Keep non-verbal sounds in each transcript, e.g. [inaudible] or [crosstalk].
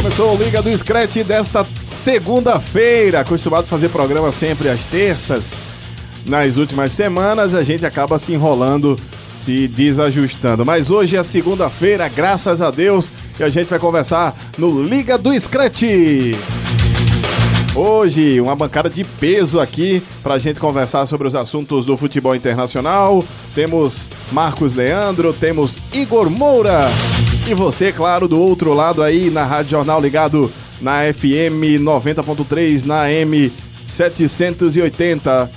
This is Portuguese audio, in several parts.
Começou o Liga do Scratch desta segunda-feira. Acostumado a fazer programa sempre às terças. Nas últimas semanas a gente acaba se enrolando, se desajustando. Mas hoje é segunda-feira, graças a Deus, e a gente vai conversar no Liga do Scratch. Hoje, uma bancada de peso aqui para a gente conversar sobre os assuntos do futebol internacional. Temos Marcos Leandro, temos Igor Moura. E você, claro, do outro lado aí na Rádio Jornal ligado na FM 90.3, na M 780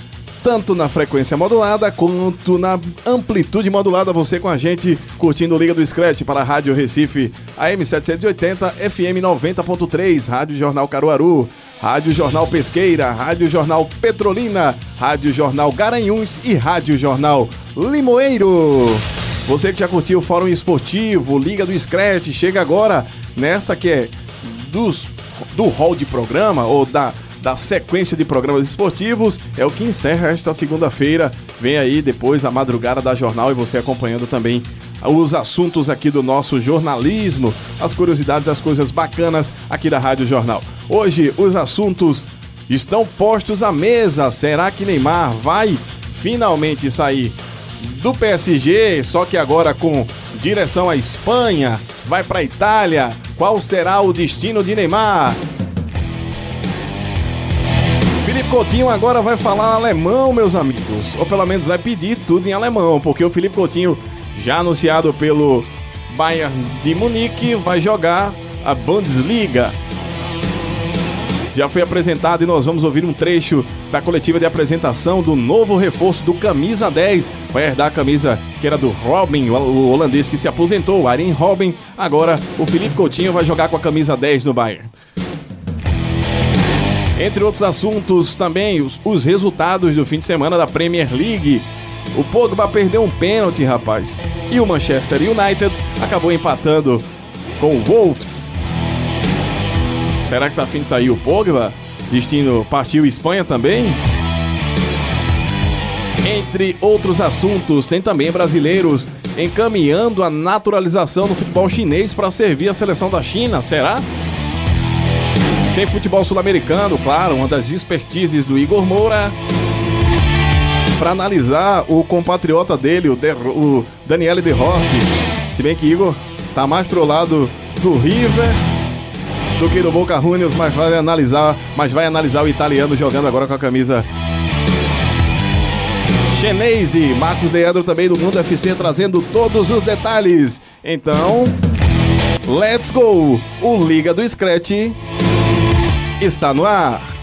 tanto na frequência modulada quanto na amplitude modulada. Você com a gente curtindo Liga do Scratch para a Rádio Recife AM 780, FM 90.3, Rádio Jornal Caruaru, Rádio Jornal Pesqueira, Rádio Jornal Petrolina, Rádio Jornal Garanhuns e Rádio Jornal Limoeiro. Você que já curtiu o Fórum Esportivo, Liga do Scratch, chega agora nesta que é dos, do hall de programa ou da da sequência de programas esportivos. É o que encerra esta segunda-feira. Vem aí depois a madrugada da jornal e você acompanhando também os assuntos aqui do nosso jornalismo, as curiosidades, as coisas bacanas aqui da Rádio Jornal. Hoje os assuntos estão postos à mesa. Será que Neymar vai finalmente sair do PSG, só que agora com direção à Espanha, vai para a Itália? Qual será o destino de Neymar? Felipe Coutinho agora vai falar alemão, meus amigos. Ou pelo menos vai pedir tudo em alemão, porque o Felipe Coutinho, já anunciado pelo Bayern de Munique, vai jogar a Bundesliga. Já foi apresentado e nós vamos ouvir um trecho da coletiva de apresentação do novo reforço do Camisa 10. Vai herdar a camisa que era do Robin, o holandês que se aposentou, o Arjen Robin. Agora o Felipe Coutinho vai jogar com a camisa 10 no Bayern. Entre outros assuntos também, os, os, resultados do fim de semana da Premier League. O Pogba perdeu um pênalti, rapaz. E o Manchester United acabou empatando com o Wolves. Será que tá afim de sair o Pogba? Destino partiu Espanha também? Entre outros assuntos, tem também brasileiros encaminhando a naturalização do futebol chinês para servir a seleção da China. Será? Tem futebol sul-americano, claro, uma das expertises do Igor Moura. Para analisar o compatriota dele, o, de, o Daniele De Rossi. Se bem que Igor tá mais pro lado do River do que do Boca Juniors, mas vai analisar, mas vai analisar o italiano jogando agora com a camisa Chenese. Marcos Leandro também do Mundo FC trazendo todos os detalhes. Então, let's go! O Liga do Scratch está no ar.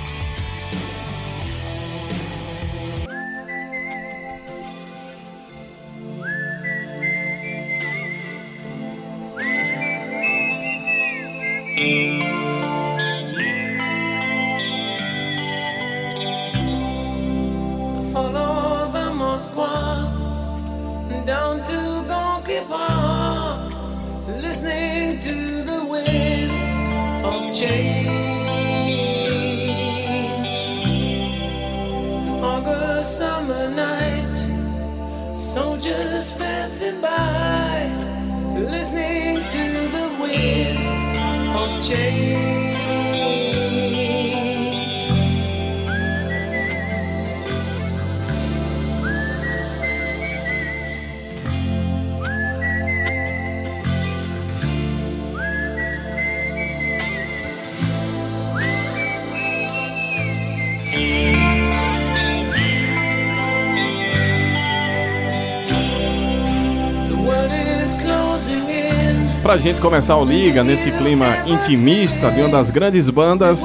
Pra gente começar o Liga nesse clima intimista de uma das grandes bandas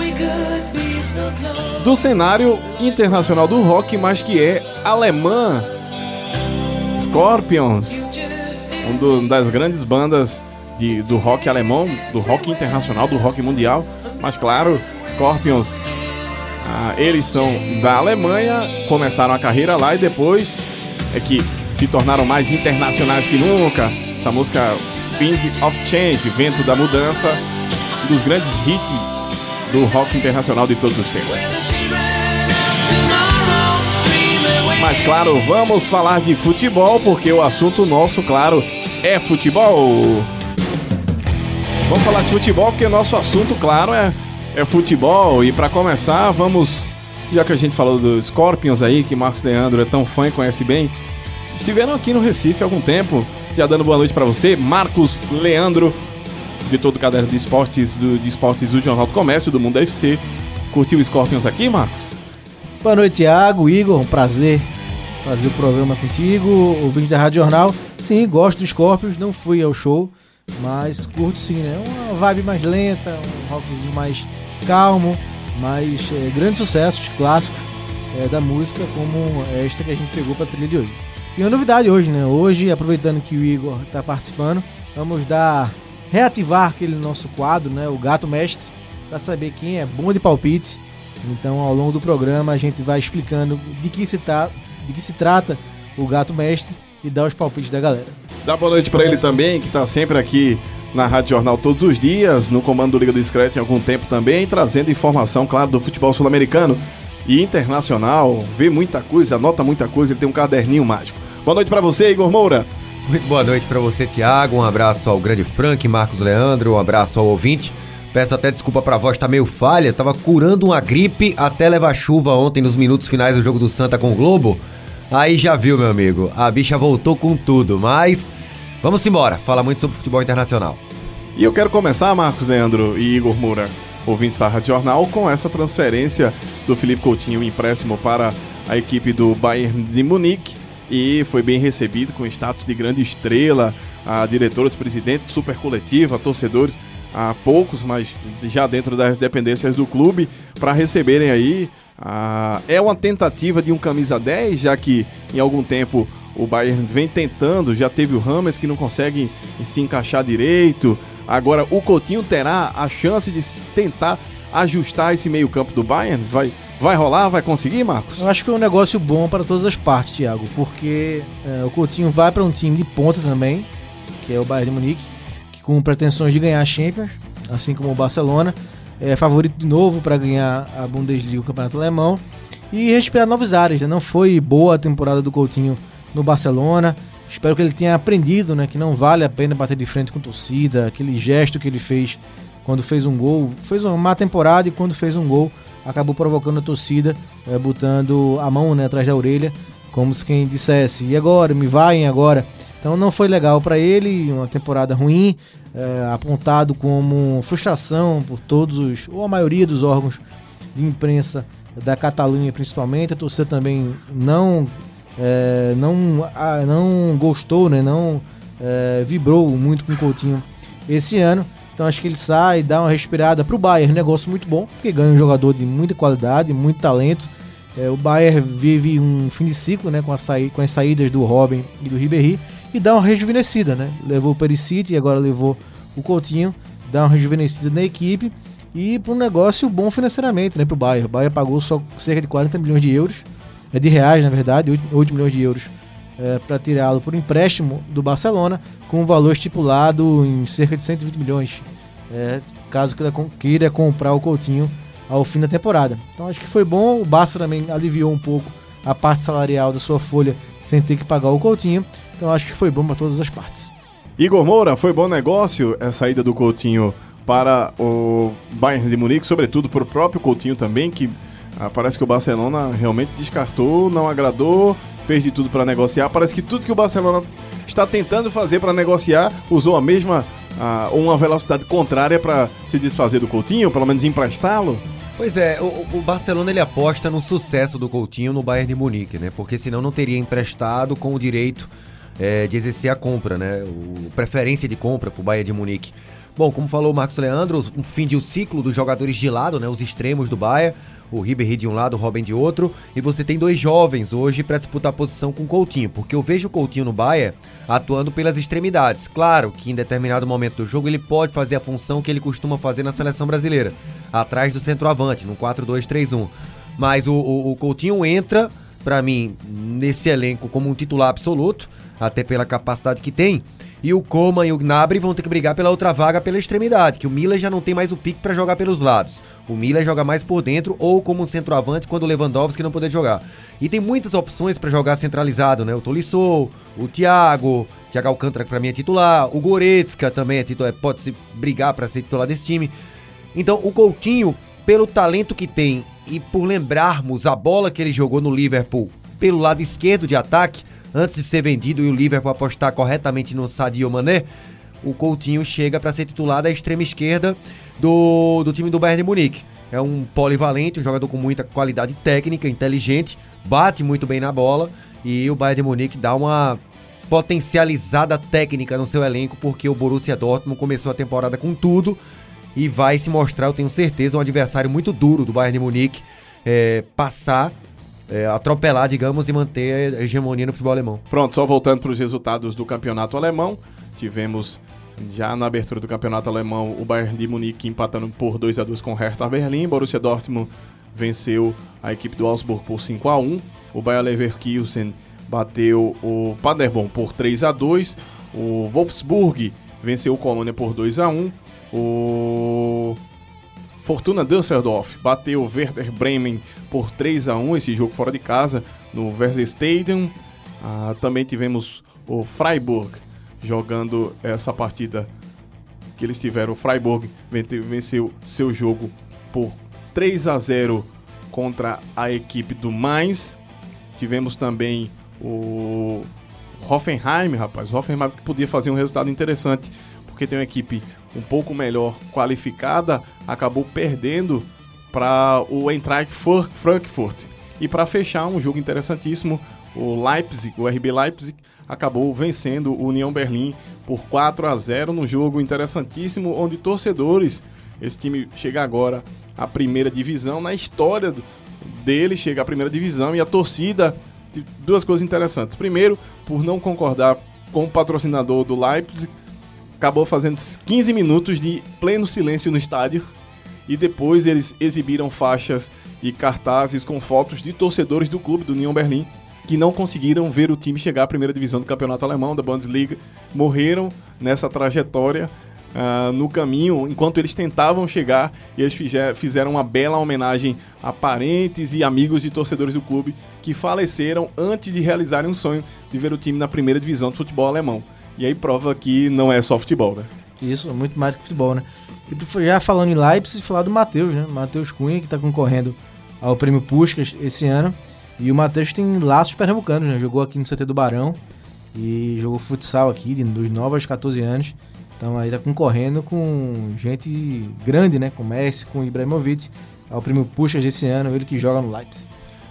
do cenário internacional do rock, mas que é alemã. Scorpions, uma das grandes bandas de, do rock alemão, do rock internacional, do rock mundial. Mas claro, Scorpions, ah, eles são da Alemanha, começaram a carreira lá e depois é que se tornaram mais internacionais que nunca. Essa música Wind of Change, Vento da Mudança, um dos grandes hits do rock internacional de todos os tempos. Mas claro, vamos falar de futebol, porque o assunto nosso, claro, é futebol. Vamos falar de futebol, porque o nosso assunto, claro, é, é futebol. E para começar, vamos. Já que a gente falou dos Scorpions aí, que Marcos Leandro é tão fã e conhece bem, estiveram aqui no Recife há algum tempo. Já dando boa noite para você, Marcos Leandro, de todo o caderno de esportes do, de esportes do Jornal do Comércio, do Mundo FC. Curtiu o Scorpions aqui, Marcos? Boa noite, Thiago, Igor, um prazer fazer o programa contigo, o vídeo da Rádio Jornal. Sim, gosto dos Scorpions, não fui ao show, mas curto sim, né? Uma vibe mais lenta, um rockzinho mais calmo, mas é, grandes sucessos clássicos é, da música, como esta que a gente pegou para a trilha de hoje. E uma novidade hoje, né? Hoje, aproveitando que o Igor está participando, vamos dar reativar aquele nosso quadro, né? O Gato Mestre, para saber quem é bom de palpite. Então, ao longo do programa, a gente vai explicando de que se, tá, de que se trata o Gato Mestre e dar os palpites da galera. Dá boa noite para ele também, que tá sempre aqui na Rádio Jornal todos os dias, no comando do Liga do Scratch há algum tempo também, trazendo informação, claro, do futebol sul-americano e internacional. Vê muita coisa, anota muita coisa, ele tem um caderninho mágico. Boa noite para você, Igor Moura. Muito boa noite para você, Thiago. Um abraço ao grande Frank, Marcos Leandro, um abraço ao ouvinte. Peço até desculpa pra voz, tá meio falha. Tava curando uma gripe até levar chuva ontem nos minutos finais do jogo do Santa com o Globo. Aí já viu, meu amigo. A bicha voltou com tudo, mas vamos embora. Fala muito sobre futebol internacional. E eu quero começar, Marcos Leandro e Igor Moura, ouvintes da Rádio Jornal, com essa transferência do Felipe Coutinho, empréstimo para a equipe do Bayern de Munique. E foi bem recebido com status de grande estrela, a diretores, presidente, super coletiva, torcedores há poucos, mas já dentro das dependências do clube, para receberem aí. Ah, é uma tentativa de um camisa 10, já que em algum tempo o Bayern vem tentando, já teve o Rames que não consegue se encaixar direito. Agora o Coutinho terá a chance de tentar ajustar esse meio-campo do Bayern? Vai, vai rolar? Vai conseguir, Marcos? Eu acho que foi um negócio bom para todas as partes, Thiago, porque é, o Coutinho vai para um time de ponta também, que é o Bayern de Munique, que com pretensões de ganhar a Champions, assim como o Barcelona, é favorito de novo para ganhar a Bundesliga, o Campeonato Alemão, e respirar novos ares. Né? Não foi boa a temporada do Coutinho no Barcelona. Espero que ele tenha aprendido, né, que não vale a pena bater de frente com torcida, aquele gesto que ele fez quando fez um gol, fez uma má temporada e quando fez um gol acabou provocando a torcida, é, botando a mão né, atrás da orelha, como se quem dissesse: "E agora? Me vaiem agora?" Então não foi legal para ele, uma temporada ruim, é, apontado como frustração por todos os, ou a maioria dos órgãos de imprensa da Catalunha principalmente. A torcida também não é, não, ah, não gostou, né? não é, vibrou muito com o Coutinho esse ano. Então acho que ele sai, dá uma respirada para o Bayern, negócio muito bom, porque ganha um jogador de muita qualidade, muito talento. É, o Bayern vive um fim de ciclo né, com, a com as saídas do Robin e do Ribéry e dá uma rejuvenescida. Né? Levou o Perisic e agora levou o Coutinho, dá uma rejuvenescida na equipe e para um negócio bom financeiramente né, para o Bayern. O Bayern pagou só cerca de 40 milhões de euros é de reais, na verdade, 8, 8 milhões de euros é, para tirá-lo por empréstimo do Barcelona, com um valor estipulado em cerca de 120 milhões, é, caso queira, queira comprar o Coutinho ao fim da temporada. Então acho que foi bom, o Barça também aliviou um pouco a parte salarial da sua folha sem ter que pagar o Coutinho, então acho que foi bom para todas as partes. Igor Moura, foi bom negócio a saída do Coutinho para o Bayern de Munique, sobretudo para o próprio Coutinho também, que ah, parece que o Barcelona realmente descartou, não agradou, fez de tudo para negociar. Parece que tudo que o Barcelona está tentando fazer para negociar usou a mesma ah, uma velocidade contrária para se desfazer do Coutinho, pelo menos emprestá-lo. Pois é, o, o, Barcelona ele aposta no sucesso do Coutinho no Bayern de Munique, né? Porque senão não teria emprestado com o direito é, de exercer a compra, né? O, preferência de compra para o Bayern de Munique. Bom, como falou o Marcos Leandro, um fim de um ciclo dos jogadores de lado, né? Os extremos do Bayern o Ribéry de um lado, o Robin de outro, e você tem dois jovens hoje para disputar a posição com o Coutinho, porque eu vejo o Coutinho no Bahia atuando pelas extremidades. Claro que em determinado momento do jogo ele pode fazer a função que ele costuma fazer na seleção brasileira, atrás do centroavante, no 4-2-3-1. Mas o, o, o Coutinho entra, pra mim, nesse elenco como um titular absoluto, até pela capacidade que tem. E o Coman e o Gnabry vão ter que brigar pela outra vaga pela extremidade, que o Miller já não tem mais o pique pra jogar pelos lados. O Miller joga mais por dentro ou como um centroavante quando o Lewandowski não poder jogar. E tem muitas opções pra jogar centralizado, né? O Tolisso, o Thiago, Thiago Alcântara pra mim é titular, o Goretzka também é titular, pode se brigar pra ser titular desse time. Então, o Coutinho, pelo talento que tem e por lembrarmos a bola que ele jogou no Liverpool pelo lado esquerdo de ataque, antes de ser vendido e o Liverpool apostar corretamente no Sadio Mané, o Coutinho chega para ser titular da extrema esquerda do, do time do Bayern de Munique. É um polivalente, um jogador com muita qualidade técnica, inteligente, bate muito bem na bola e o Bayern de Munique dá uma potencializada técnica no seu elenco porque o Borussia Dortmund começou a temporada com tudo e vai se mostrar, eu tenho certeza, um adversário muito duro do Bayern de Munique é, passar, é, atropelar, digamos, e manter a hegemonia no futebol alemão. Pronto, só voltando para os resultados do campeonato alemão. Tivemos já na abertura do campeonato alemão o Bayern de Munique empatando por 2 a 2 com o Hertha Berlim. Borussia Dortmund venceu a equipe do Augsburg por 5 a 1. O Bayer Leverkusen bateu o Paderborn por 3 a 2. O Wolfsburg venceu o Colônia por 2 a 1. O Fortuna Düsseldorf bateu o Werder Bremen por 3 a 1 esse jogo fora de casa no Stadium. Ah, também tivemos o Freiburg jogando essa partida que eles tiveram. O Freiburg venceu seu jogo por 3 a 0 contra a equipe do Mainz. Tivemos também o Hoffenheim, rapaz. O Hoffenheim que podia fazer um resultado interessante, porque tem uma equipe um pouco melhor qualificada, acabou perdendo para o Eintracht Fur- Frankfurt. E para fechar, um jogo interessantíssimo, o Leipzig, o RB Leipzig, acabou vencendo o União Berlim por 4 a 0 num jogo interessantíssimo, onde torcedores, esse time chega agora à primeira divisão, na história dele chega à primeira divisão e a torcida duas coisas interessantes. Primeiro, por não concordar com o patrocinador do Leipzig, acabou fazendo 15 minutos de pleno silêncio no estádio e depois eles exibiram faixas e cartazes com fotos de torcedores do clube do União Berlim que não conseguiram ver o time chegar à primeira divisão do campeonato alemão, da Bundesliga, morreram nessa trajetória ah, no caminho, enquanto eles tentavam chegar, e eles fize- fizeram uma bela homenagem a parentes e amigos de torcedores do clube que faleceram antes de realizarem um sonho de ver o time na primeira divisão do futebol alemão. E aí prova que não é só futebol, né? Isso, muito mais que futebol, né? E já falando em Leipzig, falar do Matheus, né? Matheus Cunha, que tá concorrendo ao prêmio Puskas esse ano. E o Matheus tem laços pernambucanos, né? Jogou aqui no CT do Barão e jogou futsal aqui, de- dos novos aos 14 anos. Então aí tá concorrendo com gente grande, né? Com Messi, com Ibrahimovic, ao prêmio Puskas desse ano, ele que joga no Leipzig.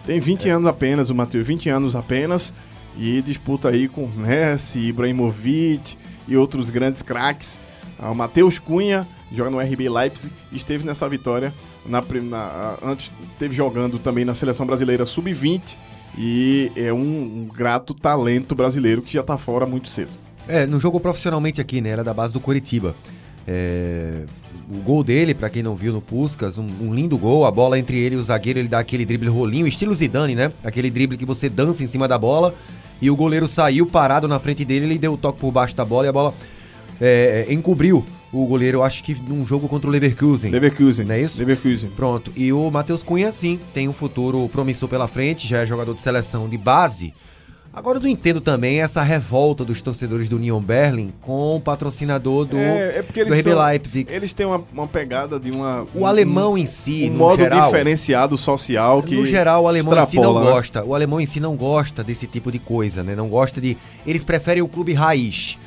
Tem 20 anos apenas, o Matheus, 20 anos apenas, e disputa aí com Messi, Ibrahimovic e outros grandes craques. Ah, O Matheus Cunha joga no RB Leipzig esteve nessa vitória na, na- antes teve jogando também na seleção brasileira sub-20 e é um, um grato talento brasileiro que já tá fora muito cedo. É, não jogou profissionalmente aqui, né? Era da base do Curitiba. É, o gol dele, pra quem não viu no Puskas, um, um lindo gol. A bola entre ele e o zagueiro, ele dá aquele drible rolinho, estilo Zidane, né? Aquele drible que você dança em cima da bola e o goleiro saiu parado na frente dele, ele deu o toque por baixo da bola e a bola é, encobriu o goleiro, acho que num jogo contra o Leverkusen. Leverkusen, Não é isso? Leverkusen. Pronto. E o Matheus Cunha, sim, tem um futuro promissor pela frente, já é jogador de seleção de base. Agora eu não entendo também essa revolta dos torcedores do Union Berlin com o patrocinador do, é, é porque eles RB são- Leipzig. Eles têm uma, uma pegada de uma O alemão em si, um modo geral, diferenciado social que no geral, o alemão em si não né? gosta. O alemão em si não gosta desse tipo de coisa, né? Não gosta de. Eles preferem o clube raiz.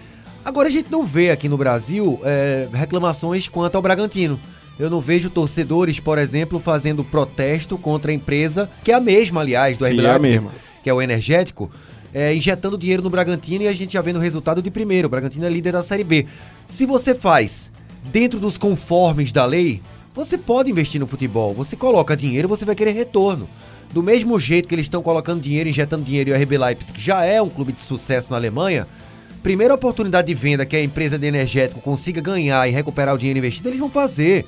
Agora a gente não vê aqui no Brasil é, reclamações quanto ao Bragantino. Eu não vejo torcedores, por exemplo, fazendo protesto contra a empresa, que é a mesma, aliás, do Sim, RB é a mesma. que é o energético, é, injetando dinheiro no Bragantino e a gente já vendo o resultado de primeiro. O Bragantino é líder da Série B. Se você faz dentro dos conformes da lei, você pode investir no futebol. Você coloca dinheiro, você vai querer retorno. Do mesmo jeito que eles estão colocando dinheiro, injetando dinheiro e o RB Leipzig que já é um clube de sucesso na Alemanha, primeira oportunidade de venda que a empresa de energético consiga ganhar e recuperar o dinheiro investido, eles vão fazer.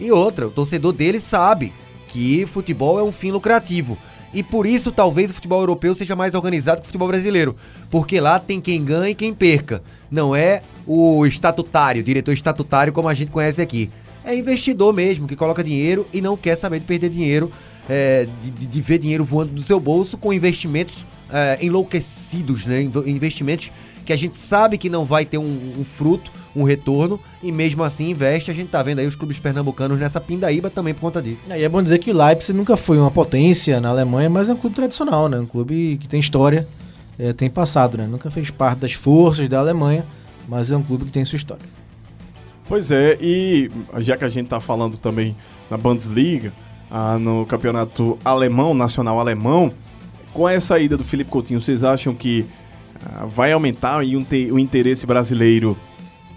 E outra, o torcedor dele sabe que futebol é um fim lucrativo. E por isso talvez o futebol europeu seja mais organizado que o futebol brasileiro. Porque lá tem quem ganha e quem perca. Não é o estatutário, diretor estatutário como a gente conhece aqui. É investidor mesmo, que coloca dinheiro e não quer saber de perder dinheiro, é, de, de- ver dinheiro voando do seu bolso com investimentos é, enlouquecidos, né? Inv- Investimentos que a gente sabe que não vai ter um, um fruto, um retorno, e mesmo assim investe. A gente tá vendo aí os clubes pernambucanos nessa pindaíba também por conta disso. E é bom dizer que o Leipzig nunca foi uma potência na Alemanha, mas é um clube tradicional, né? Um clube que tem história, é, tem passado, né? Nunca fez parte das forças da Alemanha, mas é um clube que tem sua história. Pois é, e já que a gente tá falando também na Bundesliga, ah, no campeonato alemão, nacional alemão, com essa ida do Felipe Coutinho, vocês acham que vai aumentar aí um o interesse brasileiro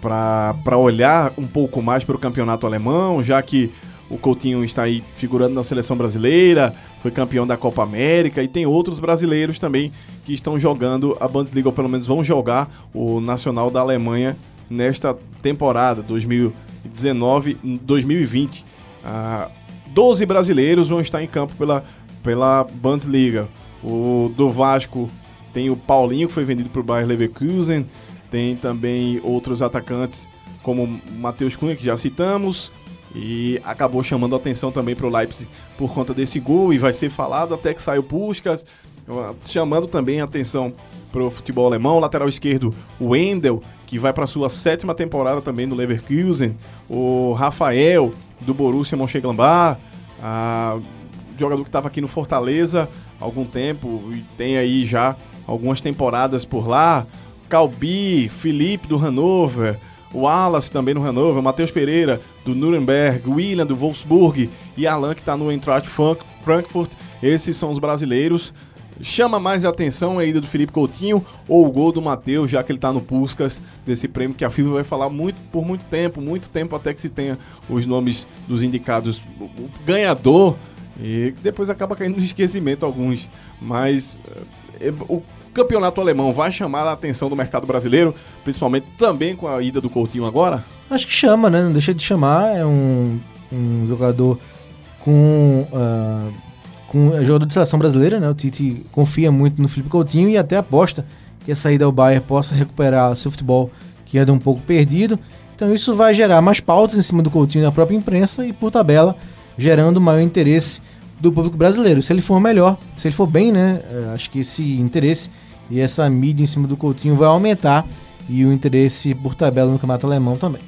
para olhar um pouco mais para o campeonato alemão, já que o Coutinho está aí figurando na seleção brasileira, foi campeão da Copa América e tem outros brasileiros também que estão jogando a Bundesliga, ou pelo menos vão jogar o Nacional da Alemanha nesta temporada 2019-2020. Ah, 12 brasileiros vão estar em campo pela, pela Bundesliga. O do Vasco tem o Paulinho, que foi vendido para o Bayer Leverkusen. Tem também outros atacantes, como Matheus Cunha, que já citamos. E acabou chamando a atenção também para o Leipzig por conta desse gol. E vai ser falado até que saia o Puskas. Chamando também a atenção para o futebol alemão. Lateral esquerdo, o Wendel, que vai para sua sétima temporada também no Leverkusen. O Rafael, do Borussia Mönchengladbach. Ah, jogador que estava aqui no Fortaleza há algum tempo e tem aí já algumas temporadas por lá. Calbi, Felipe do Hannover, o Wallace também no Hannover, Matheus Pereira do Nuremberg, William do Wolfsburg e Alan que está no Eintracht Frank- Frankfurt. Esses são os brasileiros. Chama mais atenção a ida do Felipe Coutinho ou o gol do Matheus, já que ele está no Puskas desse prêmio que a FIFA vai falar muito por muito tempo, muito tempo até que se tenha os nomes dos indicados. O ganhador e depois acaba caindo no esquecimento alguns. Mas eh, o campeonato alemão vai chamar a atenção do mercado brasileiro, principalmente também com a ida do Coutinho agora? Acho que chama, né? Não deixa de chamar. É um, um jogador com. ah, com é jogador de seleção brasileira, né? O Tite confia muito no Felipe Coutinho e até aposta que a saída ao Bayern possa recuperar seu futebol que anda um pouco perdido. Então isso vai gerar mais pautas em cima do Coutinho na própria imprensa e, por tabela, gerando maior interesse do público brasileiro. Se ele for melhor, se ele for bem, né? eh, Acho que esse interesse e essa mídia em cima do Coutinho vai aumentar e o interesse por tabela no campeonato alemão também.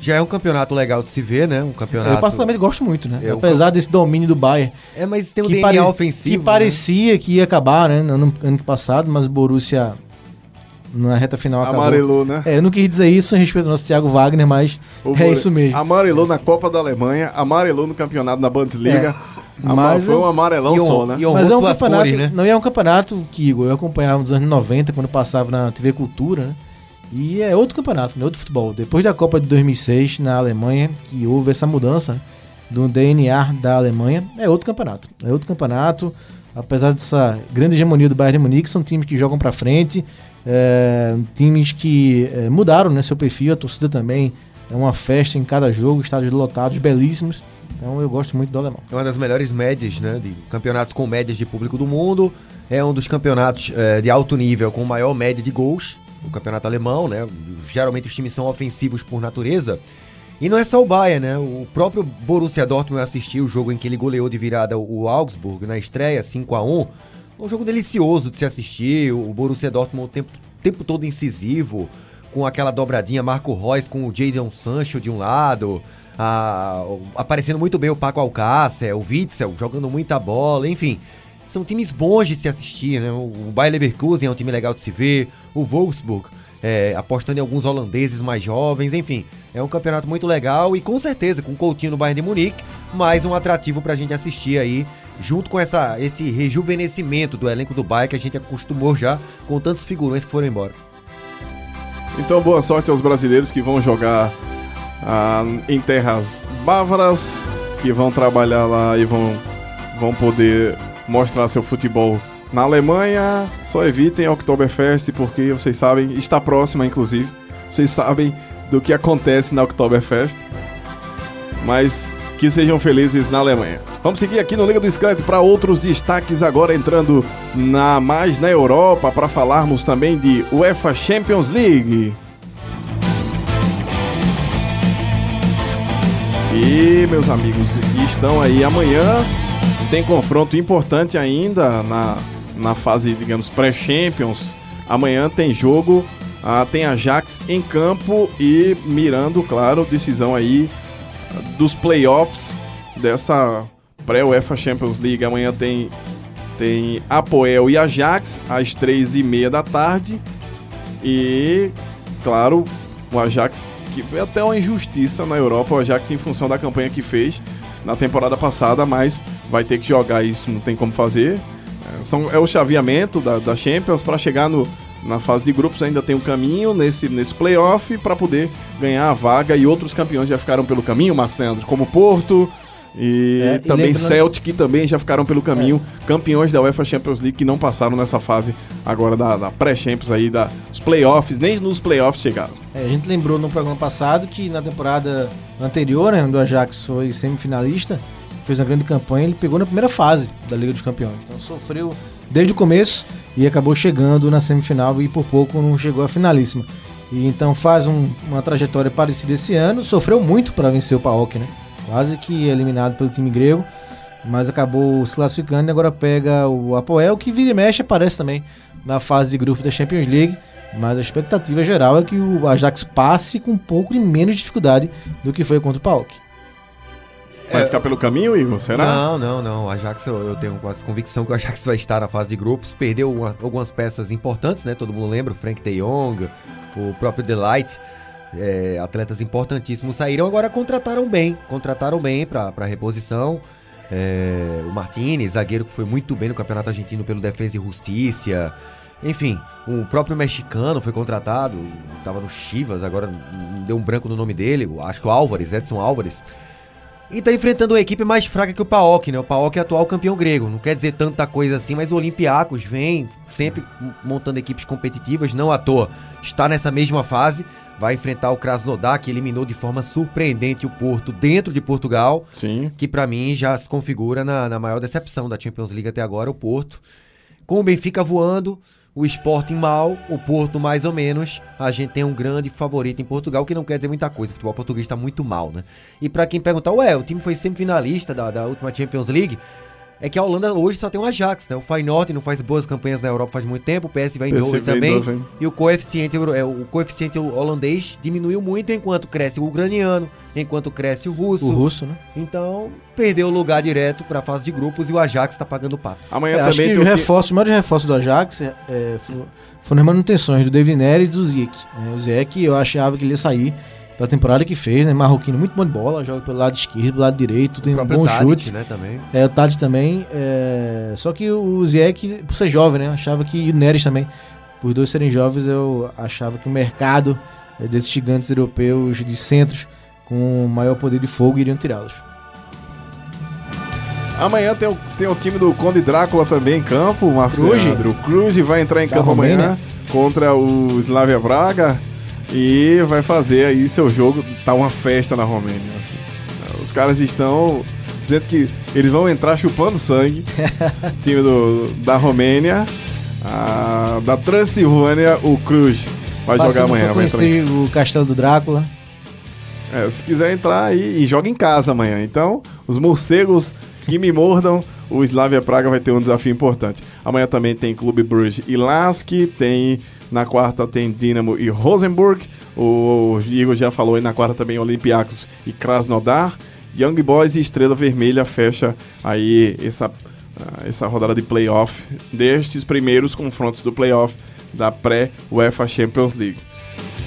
Já é um campeonato legal de se ver, né? Um campeonato. Eu particularmente gosto muito, né? É, Apesar desse domínio do Bayern, É, mas tem um que, DNA pare- ofensivo. que né? parecia que ia acabar, né? No ano, ano passado, mas o Borussia na reta final acabou. Amarelou, né? É, eu não quis dizer isso em respeito ao nosso Thiago Wagner, mas O é isso mesmo. Amarelou na Copa da Alemanha, amarelou no campeonato da Bundesliga. Ama- mas foi um amarelão só, né? Mas é um campeonato, cores, né? não é um campeonato que Igor, eu acompanhava nos anos 90, quando passava na TV Cultura, né? E é outro campeonato, né? outro futebol. Depois da Copa de 2006 na Alemanha, que houve essa mudança né? do DNA da Alemanha, é outro campeonato. É outro campeonato, apesar dessa grande hegemonia do Bayern de Munique, são times que jogam pra frente, é, times que é, mudaram né, seu perfil, a torcida também é uma festa em cada jogo, estádios lotados, belíssimos. Então eu gosto muito do alemão. É uma das melhores médias, né? De campeonatos com médias de público do mundo. É um dos campeonatos eh, de alto nível com maior média de gols. O campeonato alemão, né? Geralmente os times são ofensivos por natureza. E não é só o Bayern, né? O próprio Borussia Dortmund assistiu o jogo em que ele goleou de virada o Augsburg na estreia, 5 a 1 Um jogo delicioso de se assistir. O Borussia Dortmund o tempo, tempo todo incisivo, com aquela dobradinha Marco Reus com o Jadon Sancho de um lado, a- aparecendo muito bem o Paco Alcácer, o Witzel jogando muita bola, enfim. São times bons de se assistir, né? O Bayer Leverkusen é um time legal de se ver, o Wolfsburg é, apostando em alguns holandeses mais jovens, enfim. É um campeonato muito legal e com certeza, com o Coutinho no Bayern de Munique, mais um atrativo pra gente assistir aí, junto com essa, esse rejuvenescimento do elenco do Bayern que a gente acostumou já com tantos figurões que foram embora. Então, boa sorte aos brasileiros que vão jogar ah, em terras bávaras, que vão trabalhar lá e vão, vão poder mostrar seu futebol na Alemanha. Só evitem a Oktoberfest, porque vocês sabem, está próxima, inclusive. Vocês sabem do que acontece na Oktoberfest. mas que sejam felizes na Alemanha. Vamos seguir aqui no Liga do Scratch para outros destaques agora entrando na mais na Europa para falarmos também de UEFA Champions League. E meus amigos, estão aí amanhã tem confronto importante ainda na, na fase, digamos, pré-Champions. Amanhã tem jogo, ah, tem Ajax em campo e mirando, claro, decisão aí dos playoffs dessa pré-UEFA Champions League. Amanhã tem, tem Apoel e Ajax às três e meia da tarde. E, claro, o Ajax, que é até uma injustiça na Europa, o Ajax em função da campanha que fez na temporada passada, mas vai ter que jogar isso, não tem como fazer. É, são, é o chaveamento da, da Champions para chegar no, na fase de grupos ainda tem um caminho nesse, nesse playoff para poder ganhar a vaga e outros campeões já ficaram pelo caminho, Marcos Leandro, como Porto e É, e também lembrando- Celtic também já ficaram pelo caminho, campeões da UEFA Champions League que não passaram nessa fase agora da, da pré-Champions aí, da, dos playoffs, nem nos playoffs chegaram. É, a gente lembrou no programa passado que na temporada anterior, né, onde o Ajax foi semifinalista, fez uma grande campanha, ele pegou na primeira fase da Liga dos Campeões. Então sofreu desde o começo e acabou chegando na semifinal e por pouco não chegou à finalíssima. E então faz um- uma trajetória parecida esse ano, sofreu muito para vencer o PAOK, né? Quase que eliminado pelo time grego, mas acabou se classificando e agora pega o Apoel, que vira e mexe aparece também na fase de grupo da Champions League. Mas a expectativa geral é que o Ajax passe com um pouco de menos dificuldade do que foi contra o PAOK. Vai É, ficar pelo caminho, Igor? Será? Não, não, não. O Ajax, eu, eu tenho quase convicção que o Ajax vai estar na fase de grupos. Perdeu uma- algumas peças importantes, né? Todo mundo lembra, o Frank de Jong, o próprio Delight. é, atletas importantíssimos saíram, agora contrataram bem. Contrataram bem para reposição. É, o Martinez, zagueiro que foi muito bem no Campeonato Argentino pelo Defesa e Justiça. Enfim, o próprio mexicano foi contratado, estava no Chivas, agora deu um branco no nome dele, acho que o Álvares, Edson Álvares. E tá enfrentando uma equipe mais fraca que o PAOK, né? O PAOK é atual campeão grego. Não quer dizer tanta coisa assim, mas o Olympiacos vem sempre montando equipes competitivas, não à toa. Está nessa mesma fase, vai enfrentar o Krasnodar, que eliminou de forma surpreendente o Porto dentro de Portugal, Sim. que pra mim já se configura na, na maior decepção da Champions League até agora, o Porto. Com o Benfica voando, o Sporting mal, o Porto mais ou menos, a gente tem um grande favorito em Portugal, que não quer dizer muita coisa. O futebol português tá muito mal, né? E pra quem perguntar, ué, o time foi semifinalista da, da última Champions League, é que a Holanda hoje só tem um Ajax, né? O Feyenoord não faz boas campanhas na Europa faz muito tempo, o PSV Eindhoven também. Eindhoven. E o coeficiente, é, o coeficiente holandês diminuiu muito enquanto cresce o ucraniano, enquanto cresce o russo. O russo, né? Então, perdeu o lugar direto pra fase de grupos e o Ajax tá pagando o pato. Amanhã É, acho também que tem o que- reforços, os maiores reforços do Ajax é, é, fo- foram as manutenções do David Neres e do Ziek. né? O Ziek eu achava que ele ia sair pela temporada que fez, né? Marroquino muito bom de bola, joga pelo lado esquerdo, pelo lado direito, tem um bom Tadic, chute. né, também. É, o Tade também. é, Só que o Ziek, por ser jovem, né? Achava que. E o Neres também. Por dois serem jovens, eu achava que o mercado é, desses gigantes europeus de centros com maior poder de fogo iriam tirá-los. Amanhã tem o, tem o time do Conde Drácula também em campo, o Marcos Cruz. Leandro. O Cruz vai entrar em Da campo amanhã contra o Slavia Braga e vai fazer aí seu jogo. Tá uma festa na Romênia. assim. Os caras estão dizendo que eles vão entrar chupando sangue. [laughs] time do, da Romênia, a- da Transilvânia, o Cruz vai jogar Passando amanhã. pra Vai entrar o castelo do Drácula. é, se quiser entrar aí e joga em casa amanhã. Então, os morcegos que me mordam, o Slavia Praga vai ter um desafio importante. Amanhã também tem Clube Bruges e Lask, tem na quarta tem Dinamo e Rosenborg. O Igor já falou aí na quarta também Olympiacos e Krasnodar. Young Boys e Estrela Vermelha fecha aí essa ah, essa rodada de playoff destes primeiros confrontos do playoff da pré-UEFA Champions League.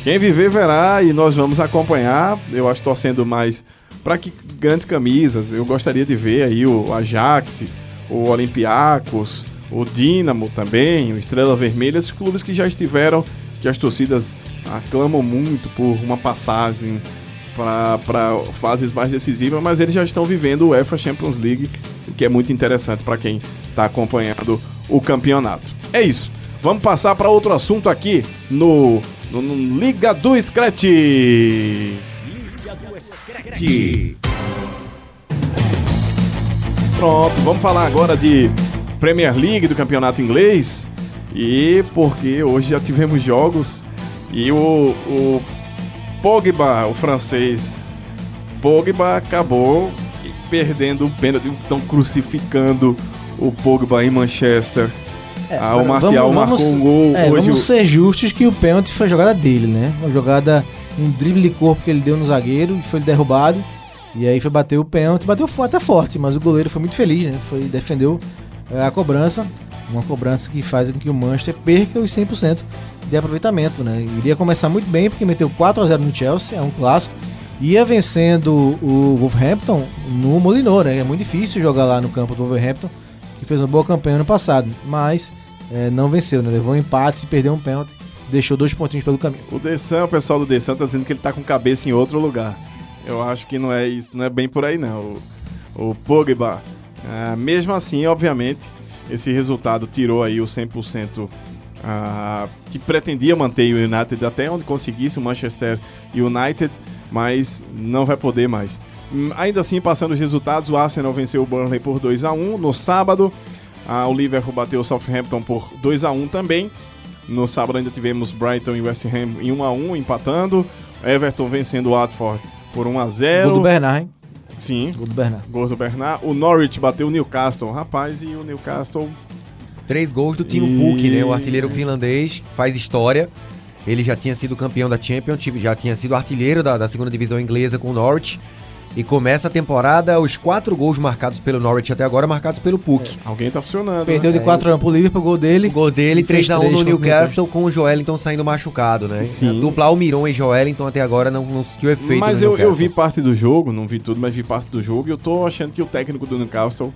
Quem viver verá e nós vamos acompanhar. Eu acho torcendo mais para que grandes camisas. Eu gostaria de ver aí o Ajax, o Olympiacos, o Dinamo também, o Estrela Vermelha, esses clubes que já estiveram, que as torcidas aclamam muito por uma passagem para fases mais decisivas, mas eles já estão vivendo o UEFA Champions League, o que é muito interessante para quem está acompanhando o campeonato. É isso. Vamos passar para outro assunto aqui no, no- no Liga do Scratch. Liga do Scratch. Screte. Pronto, vamos falar agora de Premier League do campeonato inglês. E porque hoje já tivemos jogos e o, o Pogba, o francês Pogba, acabou perdendo o pênalti, estão crucificando o Pogba em Manchester. ah, o Martial marcou um gol. é, hoje vamos o- ser justos que o pênalti foi a jogada dele, né? Uma jogada, um drible de corpo que ele deu no zagueiro e foi derrubado. E aí foi bater o pênalti, bateu até forte, mas o goleiro foi muito feliz, né? Foi defendeu é, a cobrança, uma cobrança que faz com que o Manchester perca os 100% de aproveitamento, né? Iria começar muito bem porque meteu 4 a 0 no Chelsea, é um clássico. Ia vencendo o Wolverhampton no Molinor, né? É muito difícil jogar lá no campo do Wolverhampton, que fez uma boa campanha ano passado, mas é, não venceu, né? Levou um empate e perdeu um pênalti, deixou dois pontinhos pelo caminho. O Dessan, o pessoal do Dessan tá dizendo que ele tá com cabeça em outro lugar. Eu acho que não é isso, não é bem por aí não. O, o Pogba. Ah, mesmo assim, obviamente, esse resultado tirou aí o 100% ah, que pretendia manter o United até onde conseguisse o Manchester United, mas não vai poder mais. Hum, Ainda assim, passando os resultados, o Arsenal venceu o Burnley por 2 a 1 no sábado. Ah, o Liverpool bateu o Southampton por 2 a 1 também. No sábado ainda tivemos Brighton e West Ham em 1 a 1 empatando. Everton vencendo o Watford por 1 a 0. Gol do Bernard, hein? Sim, Gol do Bernard. gol do Bernard. O Norwich bateu o Newcastle, rapaz, e o Newcastle Três gols do Timo E- né? O artilheiro finlandês, faz história. Ele já tinha sido campeão da Championship, já tinha sido artilheiro da, da segunda divisão inglesa com o Norwich. E começa a temporada, os quatro gols marcados pelo Norwich até agora, marcados pelo Pukki. alguém tá funcionando. Perdeu né? de 4 a 1 pro Liverpool, gol dele. O gol dele, E fez 3x1 três no Newcastle, com o Joelinton saindo machucado, né? Sim. A dupla Almiron e Joelinton até agora não, não sentiu efeito Mas no eu, eu vi parte do jogo, não vi tudo, mas vi parte do jogo e eu tô achando que o técnico do Newcastle.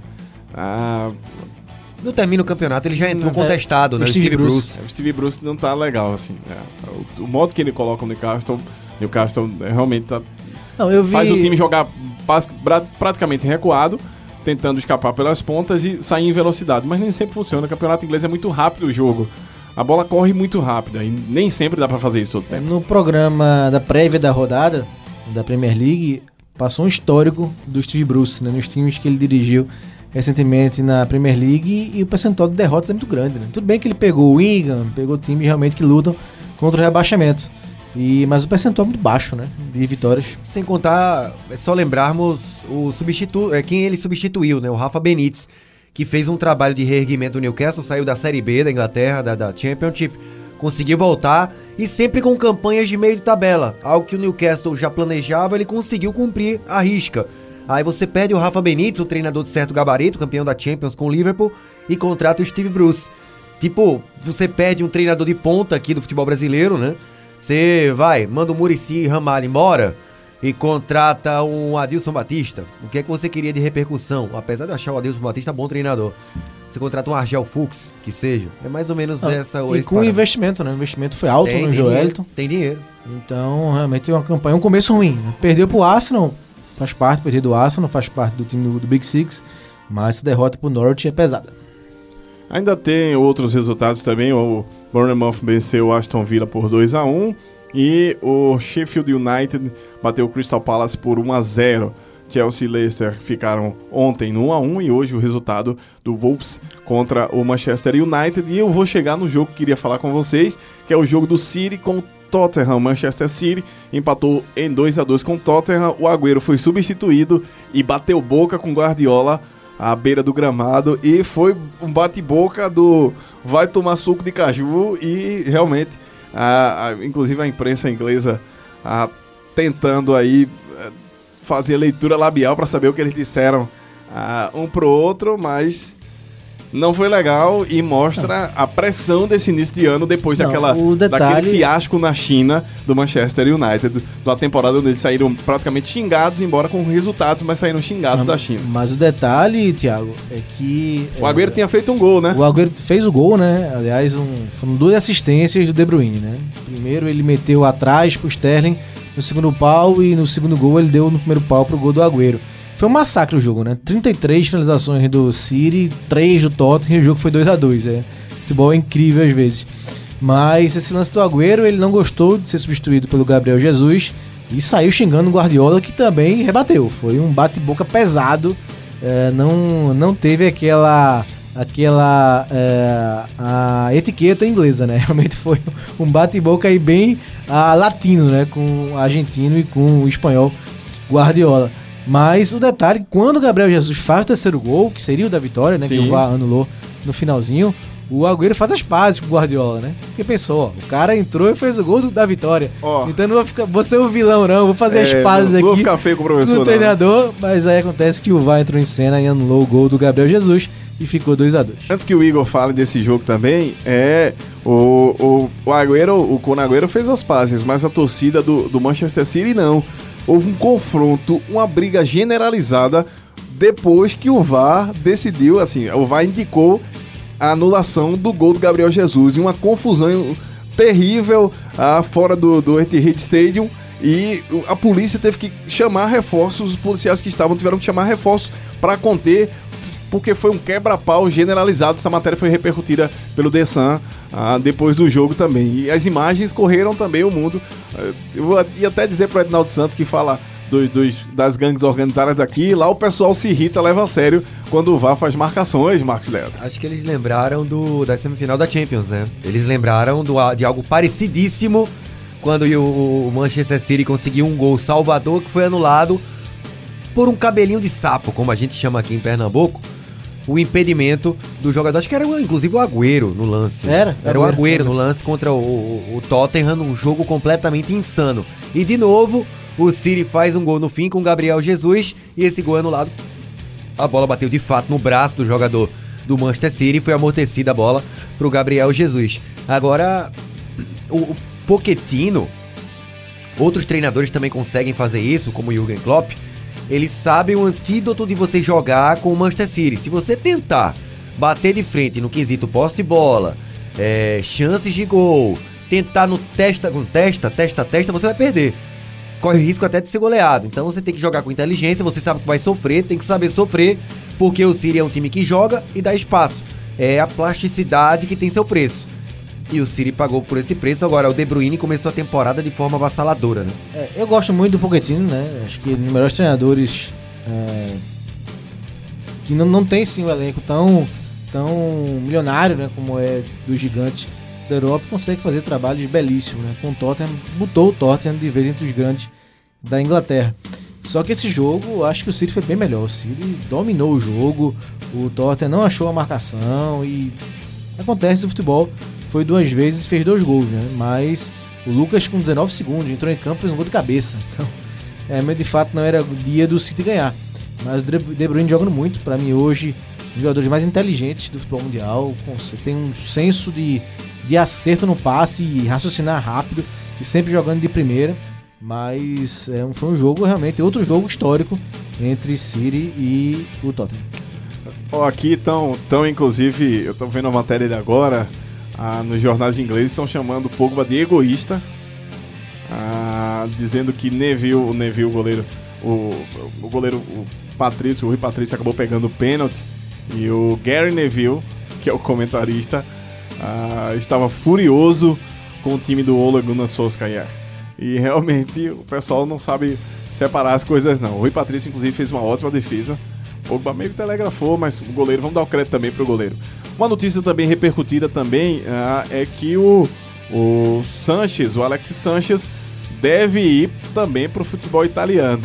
Ah, No término do campeonato ele já entrou É, contestado, né? o Steve Steve Bruce. o Steve Bruce não tá legal, assim. é. O, o modo que ele coloca o Newcastle, Newcastle é, realmente tá- Não, eu vi. faz o time jogar praticamente recuado, tentando escapar pelas pontas e sair em velocidade. Mas nem sempre funciona. O campeonato inglês é muito rápido o jogo. A bola corre muito rápida e nem sempre dá pra fazer isso todo tempo. No programa da prévia da rodada da Premier League, passou um histórico do Steve Bruce, né, nos times que ele dirigiu recentemente na Premier League e o percentual de derrotas é muito grande. Né? Tudo bem que ele pegou o Wigan, pegou times realmente que lutam contra o rebaixamento, e, mas o percentual é muito baixo né, de vitórias. Sem contar, é só lembrarmos o substitu é, quem ele substituiu, né? O Rafa Benítez, que fez um trabalho de reerguimento do Newcastle, saiu da Série B da Inglaterra, da, da Championship, conseguiu voltar e sempre com campanhas de meio de tabela. Algo que o Newcastle já planejava, ele conseguiu cumprir a risca. Aí você perde o Rafa Benítez, o treinador de certo gabarito, campeão da Champions com o Liverpool, e contrata o Steve Bruce. Tipo, você perde um treinador de ponta aqui do futebol brasileiro, né? Você vai, manda o Murici Ramalho embora e contrata um Adilson Batista. O que é que você queria de repercussão? Apesar de eu achar o Adilson Batista bom treinador. Você contrata um Argel Fux, que seja. É mais ou menos essa e com parâmetro. investimento, né? O investimento foi alto Tem- no tem dinheiro, Tem dinheiro. Então, realmente é uma campanha, um começo ruim. Né? Perdeu pro Arsenal, faz parte, perder do Arsenal, faz parte do time do, do Big Six, mas derrota pro Norwich é pesada. Ainda tem outros resultados também. O Bournemouth venceu o Aston Villa por 2 a 1 e o Sheffield United bateu o Crystal Palace por 1 a 0. Chelsea e Leicester ficaram ontem no 1 a 1 e hoje o resultado do Wolves contra o Manchester United. E eu vou chegar no jogo que queria falar com vocês, que é o jogo do City com o Tottenham. Manchester City empatou em 2 a 2 com o Tottenham. O Agüero foi substituído e bateu boca com Guardiola à beira do gramado e foi um bate-boca do vai tomar suco de caju e realmente, a, a- inclusive a imprensa inglesa a, tentando aí eh, fazer leitura labial para saber o que eles disseram ah, um pro outro, mas não foi legal e mostra a pressão desse início de ano depois Não, daquela, detalhe- daquele fiasco na China do Manchester United, da temporada onde eles saíram praticamente xingados, embora com resultados, mas saíram xingados da China. Mas o detalhe, Thiago, é que. O Agüero tinha feito um gol, né? O Agüero fez o gol, né? Aliás, um, foram duas assistências do De Bruyne, né? Primeiro ele meteu atrás pro Sterling no segundo pau e no segundo gol ele deu no primeiro pau pro gol do Agüero. Foi um massacre o jogo, né? 33 finalizações do City, 3 do Tottenham e o jogo foi 2 a 2 é. Futebol é incrível às vezes. Mas esse lance do Agüero, ele não gostou de ser substituído pelo Gabriel Jesus E saiu xingando o Guardiola, que também rebateu. Foi um bate-boca pesado. é, não, não teve aquela aquela é, a etiqueta inglesa, né? [laughs] Realmente foi um bate-boca aí bem ah, latino, né? Com o argentino e com o espanhol Guardiola. Mas o detalhe, quando o Gabriel Jesus faz o terceiro gol, que seria o da vitória, né? Que Sim. o VAR anulou no finalzinho, o Agüero faz as pazes com o Guardiola, né? Porque pensou, ó, o cara entrou e fez o gol do- da vitória. Ó. então não vou ficar, vou ser o vilão não, vou fazer É, as pazes não aqui vou ficar feio com o professor, do não. treinador, mas aí acontece que o VAR entrou em cena e anulou o gol do Gabriel Jesus e ficou 2 a 2 Antes que o Igor fale desse jogo também, é. O, o, o Agüero, o Kun Agüero fez as pazes, mas a torcida do, do Manchester City não. Houve um confronto, uma briga generalizada depois que o VAR decidiu, assim, o VAR indicou a anulação do gol do Gabriel Jesus e uma confusão terrível ah, fora do, do Etihad Stadium. E a polícia teve que chamar reforços, os policiais que estavam tiveram que chamar reforços para conter porque foi um quebra-pau generalizado. Essa matéria foi repercutida pelo The Sun ah, depois do jogo também. E as imagens correram também o mundo. Ah, Eu ia até dizer pro Edinaldo Santos que fala dos, dos- das gangues organizadas aqui, lá o pessoal se irrita, leva a sério quando o VAR faz marcações, Marcos Leandro. Acho que eles lembraram do, da semifinal da Champions, né? Eles lembraram do, de algo parecidíssimo quando o, o Manchester City conseguiu um gol salvador que foi anulado por um cabelinho de sapo, como a gente chama aqui em Pernambuco. O impedimento do jogador, acho que era inclusive o Agüero no lance. Era, Era o Agüero, no lance contra o, o, o Tottenham, um jogo completamente insano. E de novo, o City faz um gol no fim com o Gabriel Jesus e esse gol é anulado a bola bateu de fato no braço do jogador do Manchester City e foi amortecida a bola pro Gabriel Jesus. Agora, o, o Pochettino, outros treinadores também conseguem fazer isso, como o Jürgen Klopp. Eles sabem o antídoto de você jogar com o Manchester City. Se você tentar bater de frente no quesito posse de bola, é, chances de gol, tentar no testa com testa, testa testa, você vai perder corre risco até de ser goleado. Então você tem que jogar com inteligência, você sabe que vai sofrer, tem que saber sofrer, porque o City é um time que joga e dá espaço. É a plasticidade que tem seu preço. E o City pagou por esse preço. Agora, o De Bruyne começou a temporada de forma avassaladora, né? É, eu gosto muito do Pochettino, né? Acho que é um dos melhores treinadores é, que não, não tem sim um elenco tão, tão milionário, né? Como é do gigante da Europa, consegue fazer trabalhos belíssimos, né? Com o Tottenham, botou o Tottenham de vez entre os grandes da Inglaterra. Só que esse jogo, acho que o City foi bem melhor. O City dominou o jogo, o Tottenham não achou a marcação e acontece no futebol. Foi duas vezes, fez dois gols, né? Mas o Lucas com 19 segundos entrou em campo fez um gol de cabeça. Então, é, mas de fato não era o dia do City ganhar. Mas o De Bruyne jogando muito, para mim hoje, um dos jogadores mais inteligentes do futebol mundial. Tem um senso de, de acerto no passe e raciocinar rápido e sempre jogando de primeira. Mas é, foi um jogo realmente, outro jogo histórico entre City e o Tottenham. Ó, aqui estão, tão, inclusive, eu tô vendo a matéria de agora, ah, nos jornais ingleses estão chamando o Pogba de egoísta, ah, dizendo que Neville, o Neville, o goleiro, o, o goleiro, o Patrício, o Rui Patrício acabou pegando o pênalti, e o Gary Neville, que é o comentarista, ah, estava furioso com o time do Ole Gunnar Solskjaer. E realmente o pessoal não sabe separar as coisas não. O Rui Patrício, inclusive, fez uma ótima defesa. O Pogba meio que telegrafou, mas o goleiro, vamos dar o crédito também pro goleiro. Uma notícia também repercutida também ah, é que o, o Sanches, o Alex Sanches, deve ir também pro futebol italiano.